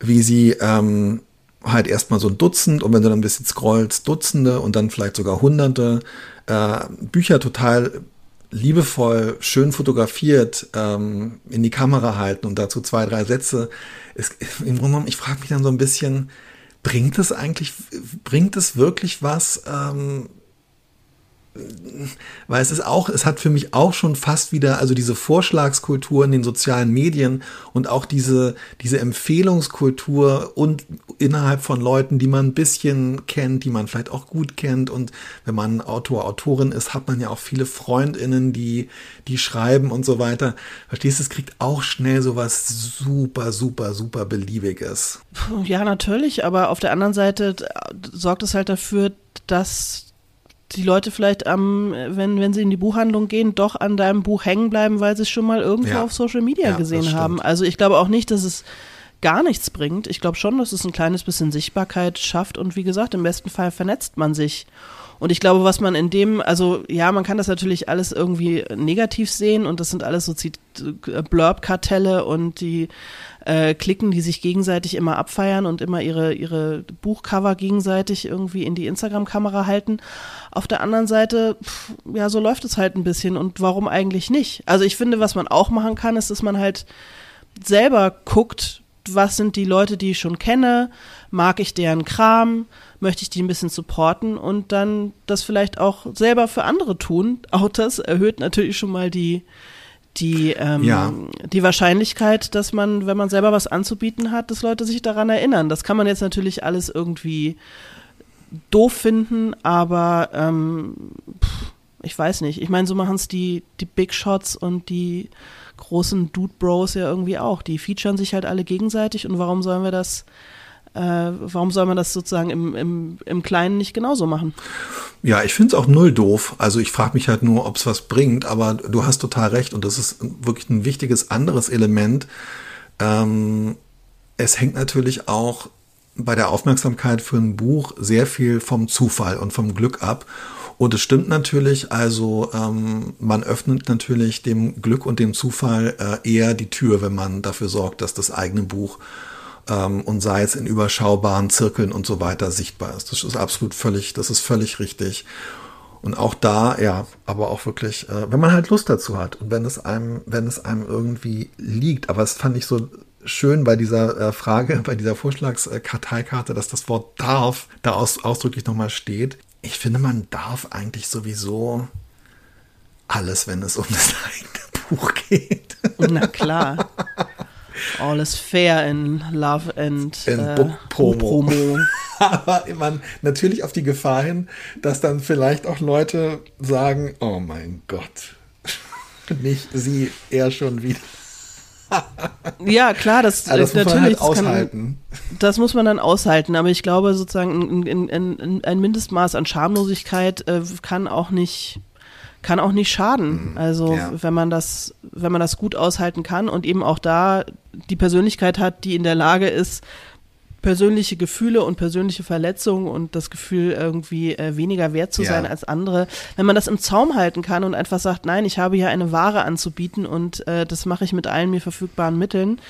wie sie ähm, halt erstmal so ein Dutzend und wenn du dann ein bisschen scrollst, Dutzende und dann vielleicht sogar Hunderte äh, Bücher total liebevoll, schön fotografiert ähm, in die Kamera halten und dazu zwei, drei Sätze. Es, Im Grunde genommen, ich frage mich dann so ein bisschen, bringt es eigentlich, bringt es wirklich was, ähm, weil es ist auch, es hat für mich auch schon fast wieder, also diese Vorschlagskultur in den sozialen Medien und auch diese, diese Empfehlungskultur und innerhalb von Leuten, die man ein bisschen kennt, die man vielleicht auch gut kennt. Und wenn man Autor, Autorin ist, hat man ja auch viele FreundInnen, die, die schreiben und so weiter. Verstehst du, es kriegt auch schnell so was super, super, super Beliebiges. Ja, natürlich, aber auf der anderen Seite sorgt es halt dafür, dass die Leute vielleicht am, wenn, wenn sie in die Buchhandlung gehen, doch an deinem Buch hängen bleiben, weil sie es schon mal irgendwo ja. auf Social Media ja, gesehen haben. Also ich glaube auch nicht, dass es gar nichts bringt. Ich glaube schon, dass es ein kleines bisschen Sichtbarkeit schafft und wie gesagt, im besten Fall vernetzt man sich. Und ich glaube, was man in dem, also ja, man kann das natürlich alles irgendwie negativ sehen und das sind alles so Blurb-Kartelle und die äh, Klicken, die sich gegenseitig immer abfeiern und immer ihre, ihre Buchcover gegenseitig irgendwie in die Instagram-Kamera halten. Auf der anderen Seite, pff, ja, so läuft es halt ein bisschen und warum eigentlich nicht? Also ich finde, was man auch machen kann, ist, dass man halt selber guckt, was sind die Leute, die ich schon kenne, mag ich deren Kram, möchte ich die ein bisschen supporten und dann das vielleicht auch selber für andere tun. Auch das erhöht natürlich schon mal die, die, ähm, ja. die Wahrscheinlichkeit, dass man, wenn man selber was anzubieten hat, dass Leute sich daran erinnern. Das kann man jetzt natürlich alles irgendwie doof finden, aber ähm, pff, ich weiß nicht. Ich meine, so machen es die, die Big Shots und die großen Dude Bros ja irgendwie auch. Die featuren sich halt alle gegenseitig und warum sollen wir das äh, warum soll man das sozusagen im, im, im Kleinen nicht genauso machen? Ja, ich finde es auch null doof. Also ich frage mich halt nur, ob es was bringt, aber du hast total recht und das ist wirklich ein wichtiges anderes Element. Ähm, es hängt natürlich auch bei der Aufmerksamkeit für ein Buch sehr viel vom Zufall und vom Glück ab. Und es stimmt natürlich, also ähm, man öffnet natürlich dem Glück und dem Zufall äh, eher die Tür, wenn man dafür sorgt, dass das eigene Buch ähm, und sei es in überschaubaren Zirkeln und so weiter sichtbar ist. Das ist absolut völlig, das ist völlig richtig. Und auch da, ja, aber auch wirklich, äh, wenn man halt Lust dazu hat und wenn es einem, wenn es einem irgendwie liegt. Aber es fand ich so schön bei dieser äh, Frage, bei dieser Vorschlagskarteikarte, dass das Wort darf da aus, ausdrücklich nochmal steht. Ich finde, man darf eigentlich sowieso alles, wenn es um das eigene Buch geht. Na klar. All is fair in Love and in äh, Book Promo. Promo. Aber man natürlich auf die Gefahr hin, dass dann vielleicht auch Leute sagen: Oh mein Gott, nicht sie, er schon wieder. Ja, klar, das, also das natürlich, muss man halt aushalten. Kann, das muss man dann aushalten, aber ich glaube sozusagen in, in, in, ein Mindestmaß an Schamlosigkeit äh, kann auch nicht kann auch nicht schaden. Mhm. Also ja. wenn man das, wenn man das gut aushalten kann und eben auch da die Persönlichkeit hat, die in der Lage ist, persönliche Gefühle und persönliche Verletzungen und das Gefühl, irgendwie äh, weniger wert zu ja. sein als andere, wenn man das im Zaum halten kann und einfach sagt, nein, ich habe hier eine Ware anzubieten und äh, das mache ich mit allen mir verfügbaren Mitteln,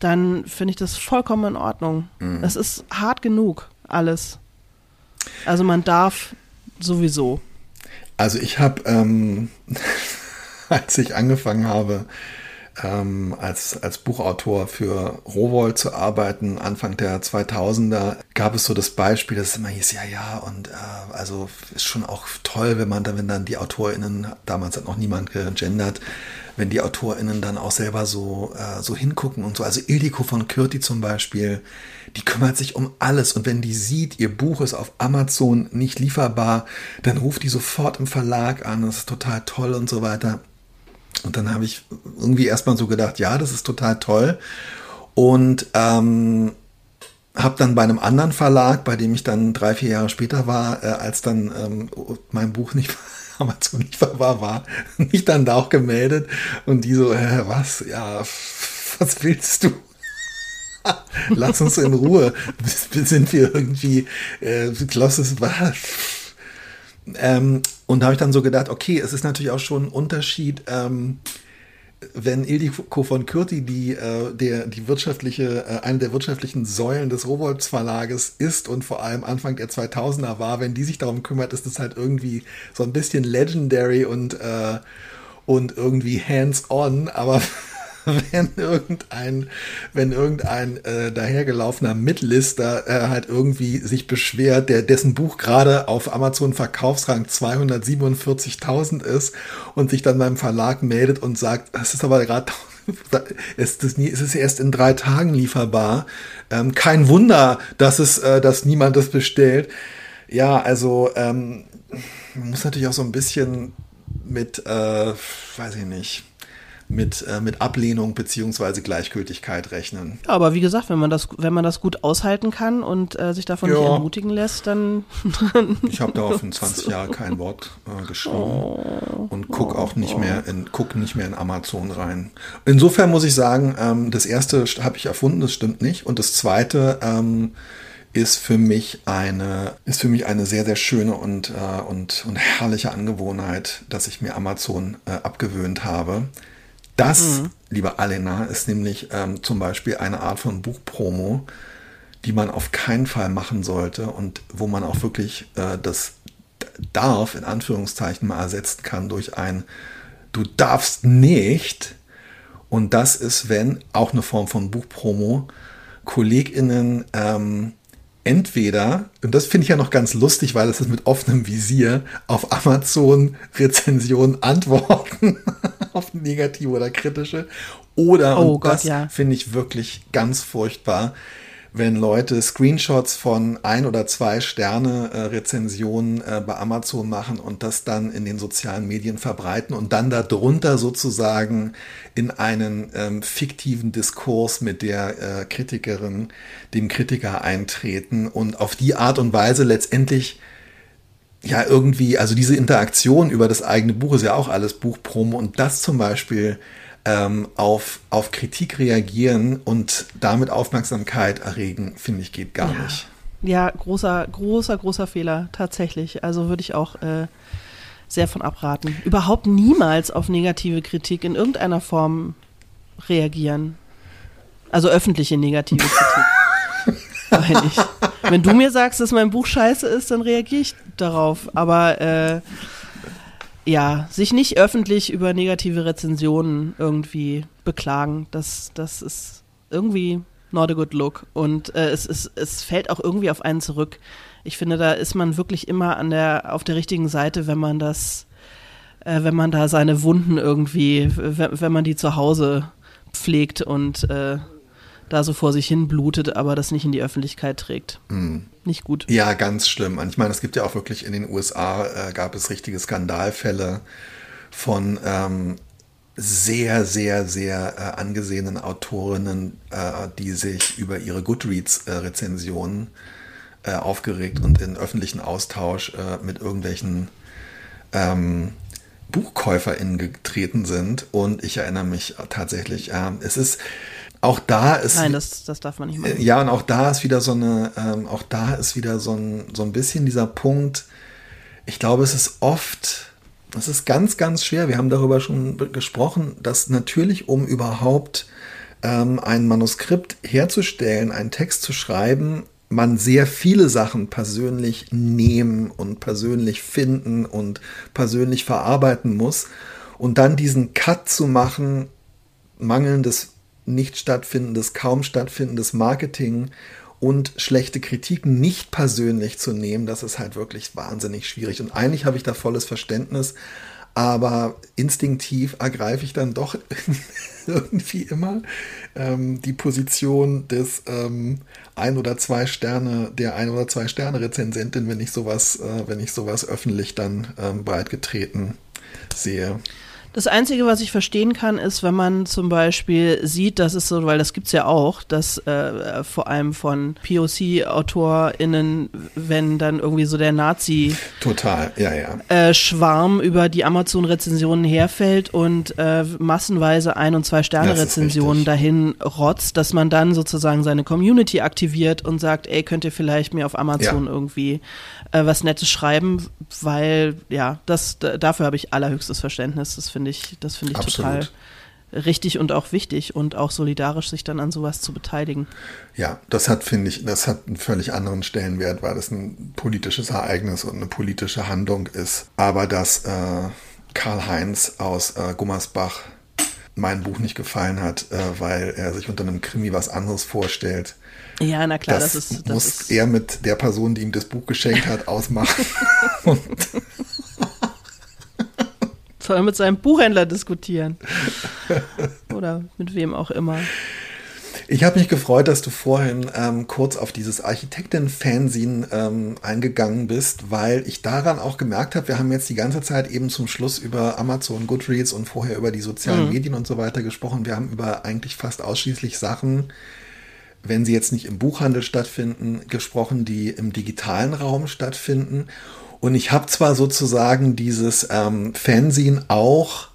dann finde ich das vollkommen in Ordnung. Mhm. Es ist hart genug, alles. Also man darf sowieso. Also ich habe, ähm, als ich angefangen habe, ähm, als, als Buchautor für Rowold zu arbeiten, Anfang der 2000er, gab es so das Beispiel, dass es immer hieß, ja, ja, und äh, also ist schon auch toll, wenn man dann, wenn dann die AutorInnen, damals hat noch niemand gegendert, wenn die AutorInnen dann auch selber so, äh, so hingucken und so. Also Ildiko von Kürti zum Beispiel, die kümmert sich um alles. Und wenn die sieht, ihr Buch ist auf Amazon nicht lieferbar, dann ruft die sofort im Verlag an. Das ist total toll und so weiter. Und dann habe ich irgendwie erstmal so gedacht, ja, das ist total toll. Und ähm, habe dann bei einem anderen Verlag, bei dem ich dann drei, vier Jahre später war, äh, als dann ähm, mein Buch nicht Amazon lieferbar war, mich dann da auch gemeldet und die so, äh, was, ja, was willst du? Lass uns in Ruhe. Sind wir irgendwie, äh, Klaus was? Ähm, und da habe ich dann so gedacht, okay, es ist natürlich auch schon ein Unterschied, ähm, wenn Ildiko von Kürti die, äh, der, die wirtschaftliche, äh, eine der wirtschaftlichen Säulen des Robolts Verlages ist und vor allem Anfang der 2000er war, wenn die sich darum kümmert, ist das halt irgendwie so ein bisschen legendary und, äh, und irgendwie hands-on, aber wenn irgendein, wenn irgendein äh, dahergelaufener Mitlister äh, halt irgendwie sich beschwert, der dessen Buch gerade auf Amazon Verkaufsrang 247.000 ist und sich dann beim Verlag meldet und sagt, es ist aber gerade es ist, nie, es ist erst in drei Tagen lieferbar. Ähm, kein Wunder, dass es, äh, dass niemand das bestellt. Ja, also ähm, man muss natürlich auch so ein bisschen mit, äh, weiß ich nicht, mit, äh, mit Ablehnung beziehungsweise Gleichgültigkeit rechnen. Ja, aber wie gesagt, wenn man das, wenn man das gut aushalten kann und äh, sich davon ja. nicht entmutigen lässt, dann. ich habe da auf 20 Jahre kein Wort äh, geschrieben oh, und guck auch nicht mehr in, guck nicht mehr in Amazon rein. Insofern muss ich sagen, ähm, das erste habe ich erfunden, das stimmt nicht. Und das zweite, ähm, ist für mich eine, ist für mich eine sehr, sehr schöne und, äh, und, und herrliche Angewohnheit, dass ich mir Amazon äh, abgewöhnt habe. Das, mhm. liebe Alena, ist nämlich ähm, zum Beispiel eine Art von Buchpromo, die man auf keinen Fall machen sollte und wo man auch wirklich äh, das darf, in Anführungszeichen, mal ersetzen kann durch ein Du darfst nicht. Und das ist, wenn auch eine Form von Buchpromo, KollegInnen ähm, entweder, und das finde ich ja noch ganz lustig, weil es ist mit offenem Visier, auf Amazon Rezensionen antworten, auf negative oder kritische. Oder, oh und Gott, das ja. finde ich wirklich ganz furchtbar, wenn Leute Screenshots von ein oder zwei Sterne äh, Rezensionen äh, bei Amazon machen und das dann in den sozialen Medien verbreiten und dann darunter sozusagen in einen ähm, fiktiven Diskurs mit der äh, Kritikerin, dem Kritiker eintreten und auf die Art und Weise letztendlich ja irgendwie, also diese Interaktion über das eigene Buch ist ja auch alles Buchpromo und das zum Beispiel ähm, auf, auf Kritik reagieren und damit Aufmerksamkeit erregen, finde ich, geht gar ja. nicht. Ja, großer, großer, großer Fehler, tatsächlich. Also würde ich auch äh, sehr von abraten. Überhaupt niemals auf negative Kritik in irgendeiner Form reagieren. Also öffentliche negative Kritik. Meine ich. Wenn du mir sagst, dass mein Buch scheiße ist, dann reagiere ich darauf. Aber äh, ja, sich nicht öffentlich über negative Rezensionen irgendwie beklagen, das, das ist irgendwie not a good look. Und äh, es, es, es fällt auch irgendwie auf einen zurück. Ich finde, da ist man wirklich immer an der, auf der richtigen Seite, wenn man das, äh, wenn man da seine Wunden irgendwie, wenn, wenn man die zu Hause pflegt und äh, da so vor sich hin blutet, aber das nicht in die Öffentlichkeit trägt. Mm. Nicht gut. Ja, ganz schlimm. Und ich meine, es gibt ja auch wirklich in den USA, äh, gab es richtige Skandalfälle von ähm, sehr, sehr, sehr äh, angesehenen Autorinnen, äh, die sich über ihre Goodreads-Rezensionen äh, aufgeregt und in öffentlichen Austausch äh, mit irgendwelchen ähm, BuchkäuferInnen getreten sind. Und ich erinnere mich tatsächlich, äh, es ist auch da ist. Nein, das, das darf man nicht machen. Ja, und auch da ist wieder so eine, ähm, auch da ist wieder so ein, so ein bisschen dieser Punkt. Ich glaube, es ist oft, es ist ganz, ganz schwer. Wir haben darüber schon gesprochen, dass natürlich, um überhaupt ähm, ein Manuskript herzustellen, einen Text zu schreiben, man sehr viele Sachen persönlich nehmen und persönlich finden und persönlich verarbeiten muss. Und dann diesen Cut zu machen, mangelndes nicht stattfindendes, kaum stattfindendes Marketing und schlechte Kritiken nicht persönlich zu nehmen, das ist halt wirklich wahnsinnig schwierig. Und eigentlich habe ich da volles Verständnis, aber instinktiv ergreife ich dann doch irgendwie immer ähm, die Position des ähm, ein oder zwei Sterne, der ein oder zwei Sterne Rezensentin, wenn ich sowas, äh, wenn ich sowas öffentlich dann ähm, breitgetreten sehe. Das Einzige, was ich verstehen kann, ist, wenn man zum Beispiel sieht, dass es so, weil das gibt es ja auch, dass äh, vor allem von POC-AutorInnen, wenn dann irgendwie so der Nazi Total, ja, ja. Äh, Schwarm über die Amazon-Rezensionen herfällt und äh, massenweise Ein- und Zwei-Sterne-Rezensionen dahin rotzt, dass man dann sozusagen seine Community aktiviert und sagt, ey, könnt ihr vielleicht mir auf Amazon ja. irgendwie äh, was Nettes schreiben, weil ja, das dafür habe ich allerhöchstes Verständnis. Das finde ich, das finde ich total richtig und auch wichtig und auch solidarisch, sich dann an sowas zu beteiligen. Ja, das hat, finde ich, das hat einen völlig anderen Stellenwert, weil das ein politisches Ereignis und eine politische Handlung ist. Aber dass äh, Karl-Heinz aus äh, Gummersbach mein Buch nicht gefallen hat, äh, weil er sich unter einem Krimi was anderes vorstellt, ja, na klar, das, das ist. Das muss ist er mit der Person, die ihm das Buch geschenkt hat, ausmachen. Soll er mit seinem Buchhändler diskutieren. Oder mit wem auch immer. Ich habe mich gefreut, dass du vorhin ähm, kurz auf dieses Architektin-Fanzine ähm, eingegangen bist, weil ich daran auch gemerkt habe, wir haben jetzt die ganze Zeit eben zum Schluss über Amazon, Goodreads und vorher über die sozialen mhm. Medien und so weiter gesprochen. Wir haben über eigentlich fast ausschließlich Sachen wenn sie jetzt nicht im Buchhandel stattfinden, gesprochen, die im digitalen Raum stattfinden. Und ich habe zwar sozusagen dieses ähm, Fanzine auch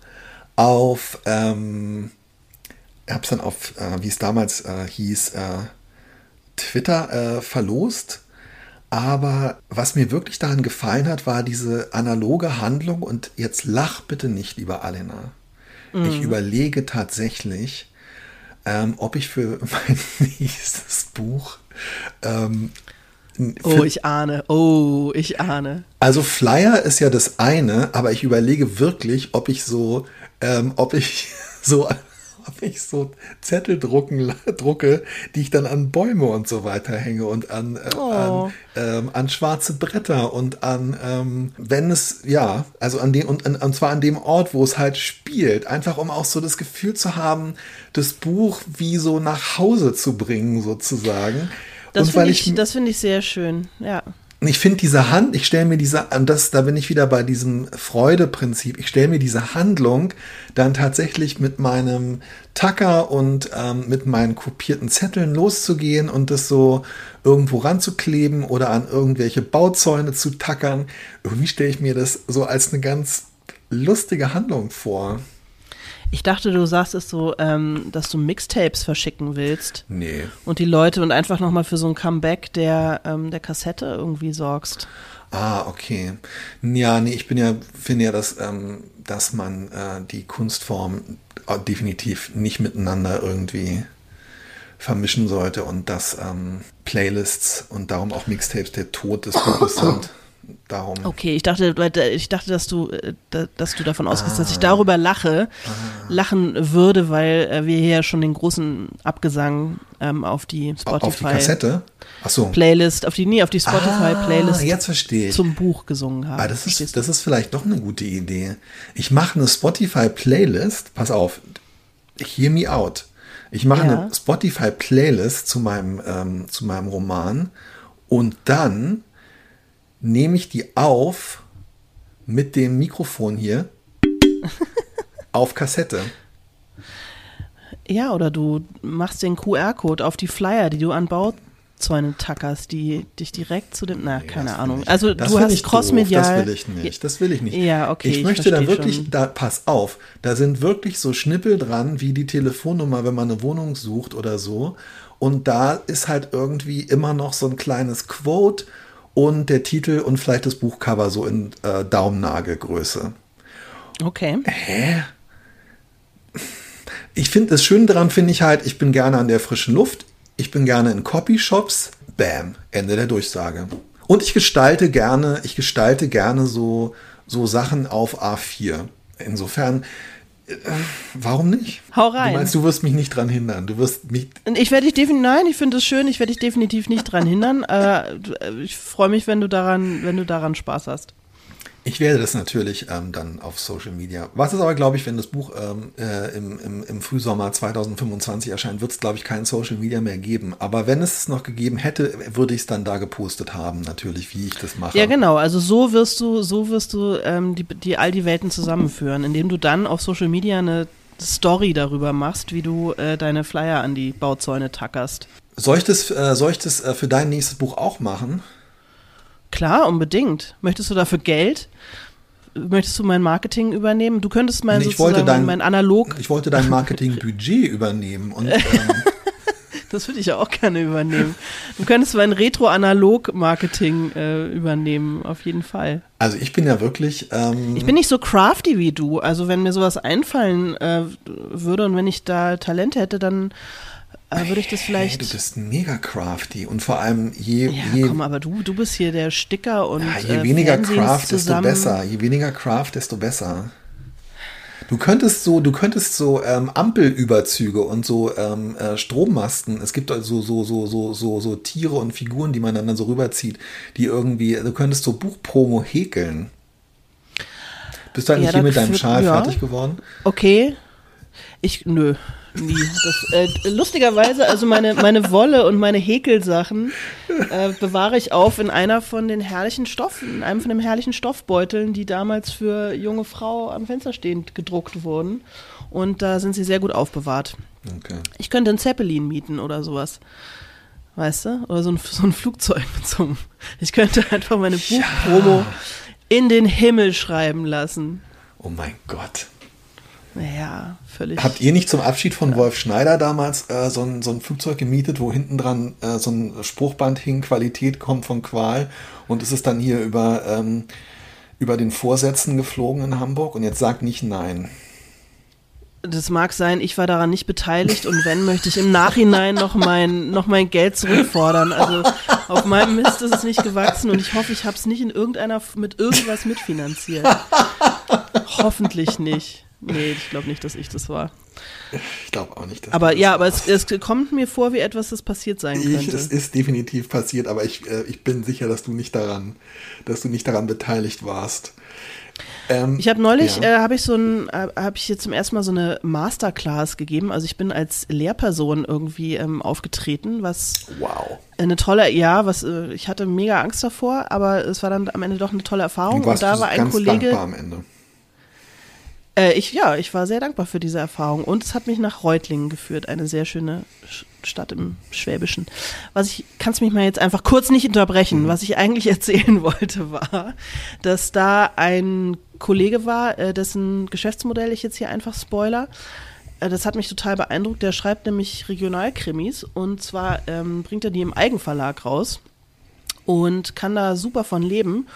auf, ähm, habe es dann auf, äh, wie es damals äh, hieß, äh, Twitter äh, verlost. Aber was mir wirklich daran gefallen hat, war diese analoge Handlung. Und jetzt lach bitte nicht, lieber Alena. Mhm. Ich überlege tatsächlich, ähm, ob ich für mein nächstes Buch ähm, Oh, ich ahne. Oh, ich ahne. Also Flyer ist ja das eine, aber ich überlege wirklich, ob ich so, ähm, ob ich so habe ich so Zettel drucken, drucke, die ich dann an Bäume und so weiter hänge und an, äh, oh. an, ähm, an, schwarze Bretter und an, ähm, wenn es, ja, also an dem, und, und zwar an dem Ort, wo es halt spielt, einfach um auch so das Gefühl zu haben, das Buch wie so nach Hause zu bringen, sozusagen. Das finde ich, ich, das finde ich sehr schön, ja ich finde diese Hand, ich stelle mir diese, und das, da bin ich wieder bei diesem Freudeprinzip, ich stelle mir diese Handlung dann tatsächlich mit meinem Tacker und ähm, mit meinen kopierten Zetteln loszugehen und das so irgendwo ranzukleben oder an irgendwelche Bauzäune zu tackern. Irgendwie stelle ich mir das so als eine ganz lustige Handlung vor. Ich dachte, du sagst es so, ähm, dass du Mixtapes verschicken willst. Nee. Und die Leute und einfach nochmal für so ein Comeback der, ähm, der Kassette irgendwie sorgst. Ah, okay. Ja, nee, ich bin ja, finde ja, dass, ähm, dass man äh, die Kunstform definitiv nicht miteinander irgendwie vermischen sollte und dass ähm, Playlists und darum auch Mixtapes der Tod des Buches sind. Darum. Okay, ich dachte, ich dachte, dass du, äh, dass du davon ausgehst, ah. dass ich darüber lache, ah. lachen würde, weil äh, wir hier ja schon den großen Abgesang ähm, auf die Spotify auf die Kassette? Ach so. Playlist, auf die nie, auf die Spotify ah, Playlist jetzt verstehe ich. zum Buch gesungen haben. Ah, das ist, das ist vielleicht doch eine gute Idee. Ich mache eine Spotify Playlist. Pass auf, hear me out. Ich mache ja. eine Spotify Playlist zu meinem ähm, zu meinem Roman und dann nehme ich die auf mit dem Mikrofon hier auf Kassette. Ja, oder du machst den QR-Code auf die Flyer, die du an Bauzäune tackerst, die dich direkt zu dem, na, nee, keine Ahnung. Also du hast crossmedial. Das will ich nicht, das will ich nicht. Ja, okay. Ich möchte ich da wirklich, schon. da, pass auf, da sind wirklich so Schnippel dran, wie die Telefonnummer, wenn man eine Wohnung sucht oder so. Und da ist halt irgendwie immer noch so ein kleines Quote und der Titel und vielleicht das Buchcover so in äh, Daumennagelgröße. Okay. Hä? Ich finde das Schöne daran, finde ich halt, ich bin gerne an der frischen Luft, ich bin gerne in Copyshops. Bam, Ende der Durchsage. Und ich gestalte gerne, ich gestalte gerne so, so Sachen auf A4. Insofern Warum nicht? Hau rein. Du meinst, du wirst mich nicht dran hindern. Du wirst mich. Ich werde dich definitiv, nein, ich finde es schön, ich werde dich definitiv nicht dran hindern. Äh, ich freue mich, wenn du daran, wenn du daran Spaß hast. Ich werde das natürlich ähm, dann auf Social Media. Was ist aber, glaube ich, wenn das Buch ähm, äh, im, im, im, Frühsommer 2025 erscheint, wird es, glaube ich, kein Social Media mehr geben. Aber wenn es es noch gegeben hätte, würde ich es dann da gepostet haben, natürlich, wie ich das mache. Ja, genau. Also so wirst du, so wirst du ähm, die, die all die Welten zusammenführen, indem du dann auf Social Media eine Story darüber machst, wie du äh, deine Flyer an die Bauzäune tackerst. Soll ich das, äh, soll ich das äh, für dein nächstes Buch auch machen? Klar, unbedingt. Möchtest du dafür Geld? Möchtest du mein Marketing übernehmen? Du könntest mein, nee, sozusagen dein, mein Analog. Ich wollte dein Marketingbudget übernehmen und ähm, das würde ich ja auch gerne übernehmen. Du könntest mein Retro-Analog-Marketing äh, übernehmen, auf jeden Fall. Also ich bin ja wirklich. Ähm, ich bin nicht so crafty wie du. Also wenn mir sowas einfallen äh, würde und wenn ich da Talente hätte, dann äh, würde ich das vielleicht. Hey, du bist mega crafty und vor allem je. Ja, je, komm, aber du, du bist hier der Sticker und. Ja, je äh, weniger Craft, desto besser. Je weniger Craft, desto besser. Du könntest so, du könntest so ähm, Ampelüberzüge und so ähm, äh, Strommasten. Es gibt also so so so so so Tiere und Figuren, die man dann so rüberzieht, die irgendwie. Du könntest so Buchpromo häkeln. Bist du eigentlich ja, hier mit deinem Schal ja. fertig geworden? Okay. Ich nö nie. Das, äh, lustigerweise, also meine, meine Wolle und meine Häkelsachen äh, bewahre ich auf in einer von den herrlichen Stoffen, in einem von den herrlichen Stoffbeuteln, die damals für junge Frau am Fenster stehend gedruckt wurden. Und da sind sie sehr gut aufbewahrt. Okay. Ich könnte ein Zeppelin mieten oder sowas. Weißt du? Oder so ein, so ein Flugzeug mit so einem. Ich könnte einfach meine Buchpromo ja. in den Himmel schreiben lassen. Oh mein Gott. Ja, völlig. Habt ihr nicht zum Abschied von ja. Wolf Schneider damals äh, so, ein, so ein Flugzeug gemietet, wo hinten dran äh, so ein Spruchband hing, Qualität kommt von Qual und es ist dann hier über, ähm, über den Vorsätzen geflogen in Hamburg und jetzt sagt nicht nein. Das mag sein, ich war daran nicht beteiligt und wenn, möchte ich im Nachhinein noch mein, noch mein Geld zurückfordern. Also auf meinem Mist ist es nicht gewachsen und ich hoffe, ich habe es nicht in irgendeiner mit irgendwas mitfinanziert. Hoffentlich nicht. Nee, ich glaube nicht, dass ich das war. Ich glaube auch nicht. aber ja, aber es, es, kommt mir vor, wie etwas, das passiert sein könnte. Ich, es ist definitiv passiert, aber ich, äh, ich bin sicher, dass du nicht daran, dass du nicht daran beteiligt warst. Ähm, ich habe neulich, ja. äh, habe ich so ein, äh, habe ich hier zum ersten Mal so eine Masterclass gegeben. Also ich bin als Lehrperson irgendwie ähm, aufgetreten, was wow. eine tolle, ja, was äh, ich hatte mega Angst davor, aber es war dann am Ende doch eine tolle Erfahrung. Und, und da war ein Kollege. Am Ende. Äh, ich, ja, ich war sehr dankbar für diese Erfahrung und es hat mich nach Reutlingen geführt, eine sehr schöne Stadt im Schwäbischen. Was ich, kannst mich mal jetzt einfach kurz nicht unterbrechen. Mhm. Was ich eigentlich erzählen wollte, war, dass da ein Kollege war, äh, dessen Geschäftsmodell ich jetzt hier einfach spoiler. Äh, das hat mich total beeindruckt. Der schreibt nämlich Regionalkrimis und zwar ähm, bringt er die im Eigenverlag raus und kann da super von leben.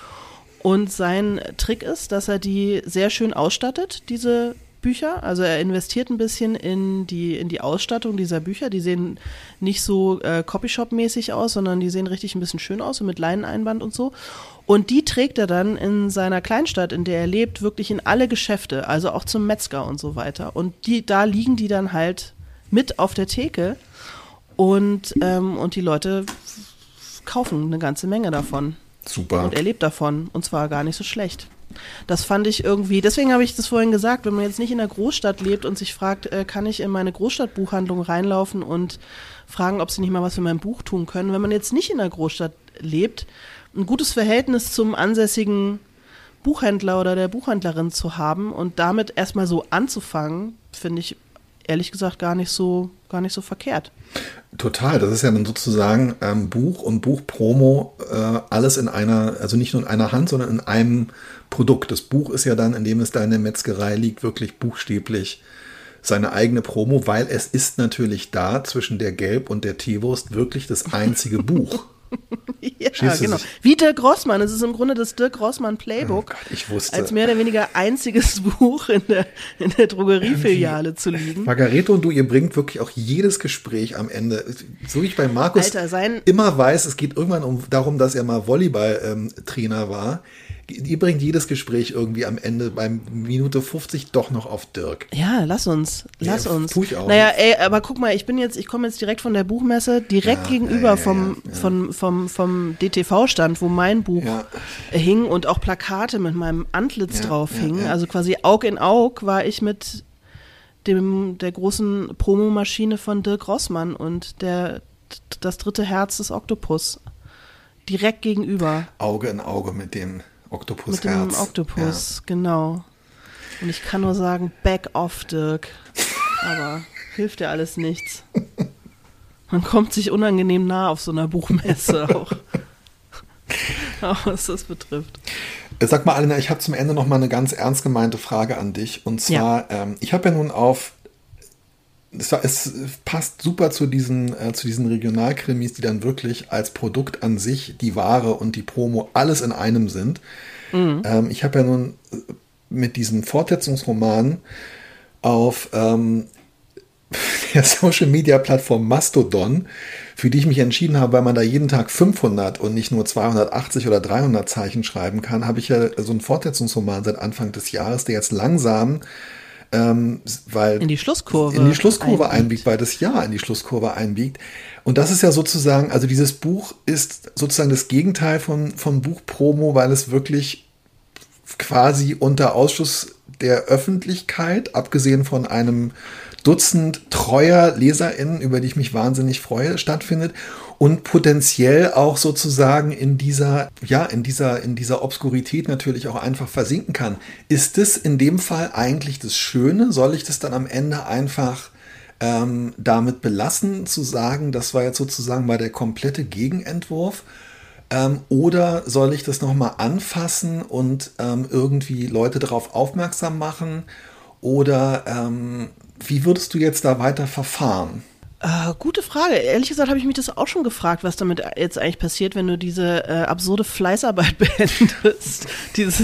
Und sein Trick ist, dass er die sehr schön ausstattet, diese Bücher. Also er investiert ein bisschen in die, in die Ausstattung dieser Bücher. Die sehen nicht so äh, Copyshop-mäßig aus, sondern die sehen richtig ein bisschen schön aus, so mit Leineneinband und so. Und die trägt er dann in seiner Kleinstadt, in der er lebt, wirklich in alle Geschäfte, also auch zum Metzger und so weiter. Und die, da liegen die dann halt mit auf der Theke und, ähm, und die Leute kaufen eine ganze Menge davon. Super. Und er lebt davon und zwar gar nicht so schlecht. Das fand ich irgendwie, deswegen habe ich das vorhin gesagt, wenn man jetzt nicht in der Großstadt lebt und sich fragt, äh, kann ich in meine Großstadtbuchhandlung reinlaufen und fragen, ob sie nicht mal was für mein Buch tun können. Wenn man jetzt nicht in der Großstadt lebt, ein gutes Verhältnis zum ansässigen Buchhändler oder der Buchhändlerin zu haben und damit erstmal so anzufangen, finde ich ehrlich gesagt gar nicht so, gar nicht so verkehrt. Total, das ist ja dann sozusagen ähm, Buch und Buchpromo äh, alles in einer, also nicht nur in einer Hand, sondern in einem Produkt. Das Buch ist ja dann, indem es da in der Metzgerei liegt, wirklich buchstäblich seine eigene Promo, weil es ist natürlich da zwischen der Gelb und der Teewurst wirklich das einzige Buch. ja, genau. Wie Dirk Rossmann. Es ist im Grunde das Dirk Rossmann Playbook. Oh Gott, ich wusste. Als mehr oder weniger einziges Buch in der, in der Drogeriefiliale zu liegen. Margareto und du, ihr bringt wirklich auch jedes Gespräch am Ende. So wie ich bei Markus Alter, sein immer weiß, es geht irgendwann um, darum, dass er mal Volleyball-Trainer ähm, war ihr bringt jedes Gespräch irgendwie am Ende beim Minute 50 doch noch auf Dirk. Ja, lass uns, lass ja, uns. Tue ich auch. Naja, ey, aber guck mal, ich bin jetzt, ich komme jetzt direkt von der Buchmesse, direkt ja, gegenüber ja, vom, Vom, vom, vom DTV-Stand, wo mein Buch hing und auch Plakate mit meinem Antlitz drauf hingen. Also quasi Aug in Aug war ich mit dem, der großen Promomaschine von Dirk Rossmann und der, das dritte Herz des Oktopus direkt gegenüber. Auge in Auge mit dem Oktopus Mit dem Oktopus, ja. genau. Und ich kann nur sagen, back off, Dirk. Aber hilft ja alles nichts. Man kommt sich unangenehm nah auf so einer Buchmesse auch. auch was das betrifft. Sag mal, Alina, ich habe zum Ende noch mal eine ganz ernst gemeinte Frage an dich. Und zwar, ja. ähm, ich habe ja nun auf es, war, es, passt super zu diesen, äh, zu diesen Regionalkrimis, die dann wirklich als Produkt an sich die Ware und die Promo alles in einem sind. Mhm. Ähm, ich habe ja nun äh, mit diesem Fortsetzungsroman auf ähm, der Social Media Plattform Mastodon, für die ich mich entschieden habe, weil man da jeden Tag 500 und nicht nur 280 oder 300 Zeichen schreiben kann, habe ich ja so einen Fortsetzungsroman seit Anfang des Jahres, der jetzt langsam ähm, weil in die Schlusskurve in die Schlusskurve einbiegt. weil das Jahr in die Schlusskurve einbiegt. Und das ist ja sozusagen, also dieses Buch ist sozusagen das Gegenteil von, von Buchpromo, weil es wirklich quasi unter Ausschuss der Öffentlichkeit, abgesehen von einem Dutzend treuer LeserInnen, über die ich mich wahnsinnig freue, stattfindet und potenziell auch sozusagen in dieser, ja, in dieser, in dieser Obskurität natürlich auch einfach versinken kann. Ist es in dem Fall eigentlich das Schöne? Soll ich das dann am Ende einfach ähm, damit belassen, zu sagen, das war jetzt sozusagen mal der komplette Gegenentwurf? Ähm, oder soll ich das nochmal anfassen und ähm, irgendwie Leute darauf aufmerksam machen? Oder ähm, wie würdest du jetzt da weiter verfahren? Äh, gute Frage. Ehrlich gesagt habe ich mich das auch schon gefragt, was damit jetzt eigentlich passiert, wenn du diese äh, absurde Fleißarbeit beendest. Dieses,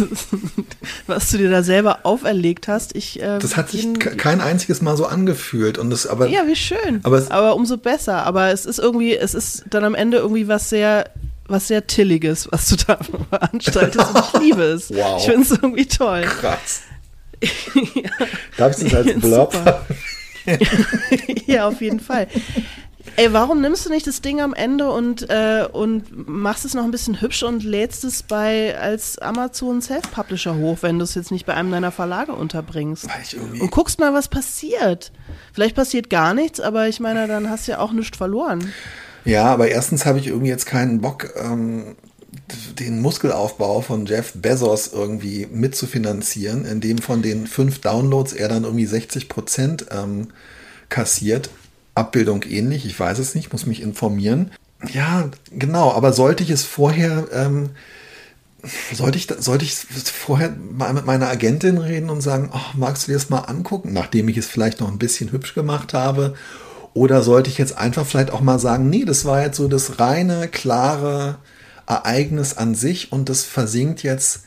was du dir da selber auferlegt hast. Ich, äh, das hat sich kein einziges Mal so angefühlt. Und das, aber, ja, wie schön. Aber, aber umso besser. Aber es ist irgendwie, es ist dann am Ende irgendwie was sehr was sehr Tilliges, was du da veranstaltest. und ich liebe es. Wow. Ich finde es irgendwie toll. Krass. ja. Darfst du es als Blog ja, auf jeden Fall. Ey, warum nimmst du nicht das Ding am Ende und, äh, und machst es noch ein bisschen hübsch und lädst es bei als Amazon Self-Publisher hoch, wenn du es jetzt nicht bei einem deiner Verlage unterbringst? Und guckst mal, was passiert. Vielleicht passiert gar nichts, aber ich meine, dann hast du ja auch nichts verloren. Ja, aber erstens habe ich irgendwie jetzt keinen Bock, ähm, den Muskelaufbau von Jeff Bezos irgendwie mitzufinanzieren, indem von den fünf Downloads er dann irgendwie 60 Prozent ähm, kassiert. Abbildung ähnlich, ich weiß es nicht, muss mich informieren. Ja, genau, aber sollte ich es vorher, ähm, sollte ich, sollte ich vorher mal mit meiner Agentin reden und sagen, oh, magst du dir das mal angucken, nachdem ich es vielleicht noch ein bisschen hübsch gemacht habe? Oder sollte ich jetzt einfach vielleicht auch mal sagen, nee, das war jetzt so das reine, klare, Ereignis an sich und das versinkt jetzt,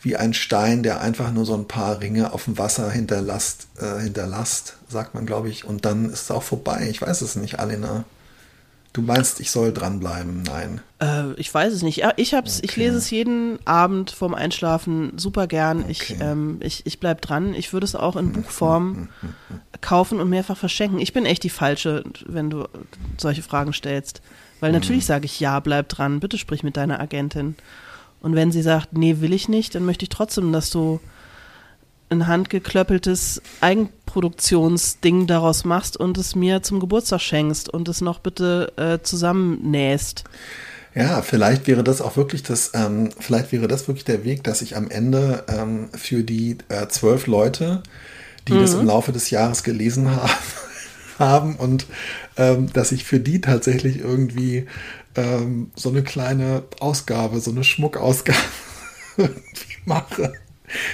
wie ein Stein, der einfach nur so ein paar Ringe auf dem Wasser hinterlasst, äh, hinterlasst, sagt man, glaube ich, und dann ist es auch vorbei. Ich weiß es nicht, Alina. Du meinst, ich soll dranbleiben? Nein. Äh, ich weiß es nicht. Ich hab's, okay. ich lese es jeden Abend vorm Einschlafen super gern. Okay. Ich, ähm, ich, ich bleib dran. Ich würde es auch in Buchform kaufen und mehrfach verschenken. Ich bin echt die Falsche, wenn du solche Fragen stellst. Weil mhm. natürlich sage ich ja, bleib dran, bitte sprich mit deiner Agentin. Und wenn sie sagt, nee, will ich nicht, dann möchte ich trotzdem, dass du ein handgeklöppeltes Eigenproduktionsding daraus machst und es mir zum Geburtstag schenkst und es noch bitte äh, zusammennähst. Ja, vielleicht wäre das auch wirklich das, ähm, vielleicht wäre das wirklich der Weg, dass ich am Ende ähm, für die äh, zwölf Leute, die mhm. das im Laufe des Jahres gelesen haben, haben und ähm, dass ich für die tatsächlich irgendwie ähm, so eine kleine Ausgabe, so eine Schmuckausgabe irgendwie mache.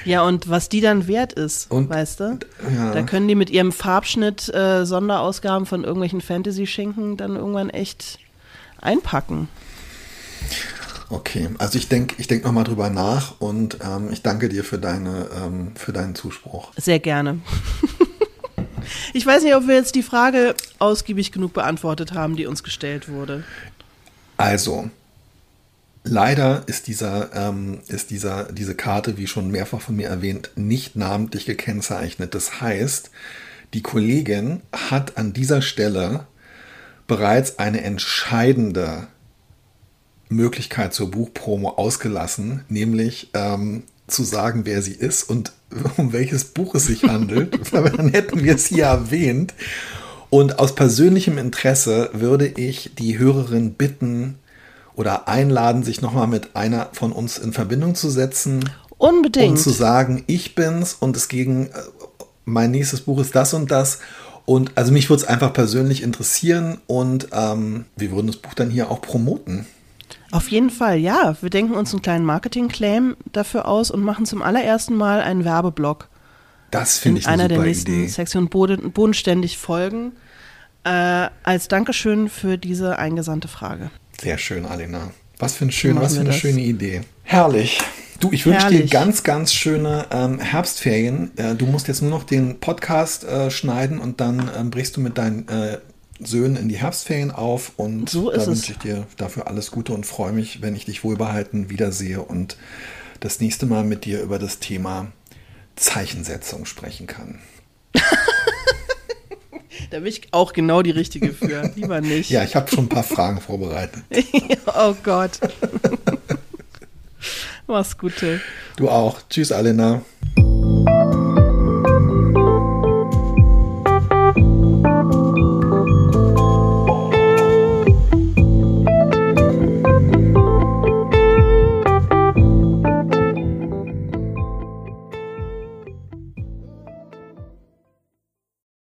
Ja, und was die dann wert ist, und, weißt du? Ja. Da können die mit ihrem Farbschnitt äh, Sonderausgaben von irgendwelchen Fantasy-Schinken dann irgendwann echt einpacken. Okay, also ich denke ich denk nochmal drüber nach und ähm, ich danke dir für, deine, ähm, für deinen Zuspruch. Sehr gerne. ich weiß nicht, ob wir jetzt die Frage ausgiebig genug beantwortet haben, die uns gestellt wurde. Also, Leider ist dieser, ähm, ist dieser, diese Karte, wie schon mehrfach von mir erwähnt, nicht namentlich gekennzeichnet. Das heißt, die Kollegin hat an dieser Stelle bereits eine entscheidende Möglichkeit zur Buchpromo ausgelassen, nämlich ähm, zu sagen, wer sie ist und um welches Buch es sich handelt. Dann hätten wir es hier erwähnt. Und aus persönlichem Interesse würde ich die Hörerin bitten, oder einladen, sich nochmal mit einer von uns in Verbindung zu setzen. Unbedingt. Und zu sagen, ich bin's und es gegen, äh, mein nächstes Buch ist das und das. Und also mich würde es einfach persönlich interessieren und ähm, wir würden das Buch dann hier auch promoten. Auf jeden Fall, ja. Wir denken uns einen kleinen Marketing-Claim dafür aus und machen zum allerersten Mal einen Werbeblock. Das finde ich eine einer der nächsten Idee. Sektion Boden, bodenständig folgen. Äh, als Dankeschön für diese eingesandte Frage. Sehr schön, Alina. Was für, ein schön, was für eine das. schöne Idee. Herrlich. Du, ich wünsche dir ganz, ganz schöne ähm, Herbstferien. Äh, du musst jetzt nur noch den Podcast äh, schneiden und dann ähm, brichst du mit deinen äh, Söhnen in die Herbstferien auf. Und so da wünsche ich dir dafür alles Gute und freue mich, wenn ich dich wohlbehalten wiedersehe und das nächste Mal mit dir über das Thema Zeichensetzung sprechen kann. Da bin ich auch genau die Richtige für. Lieber nicht. Ja, ich habe schon ein paar Fragen vorbereitet. oh Gott. Mach's Gute. Du auch. Tschüss, Alena.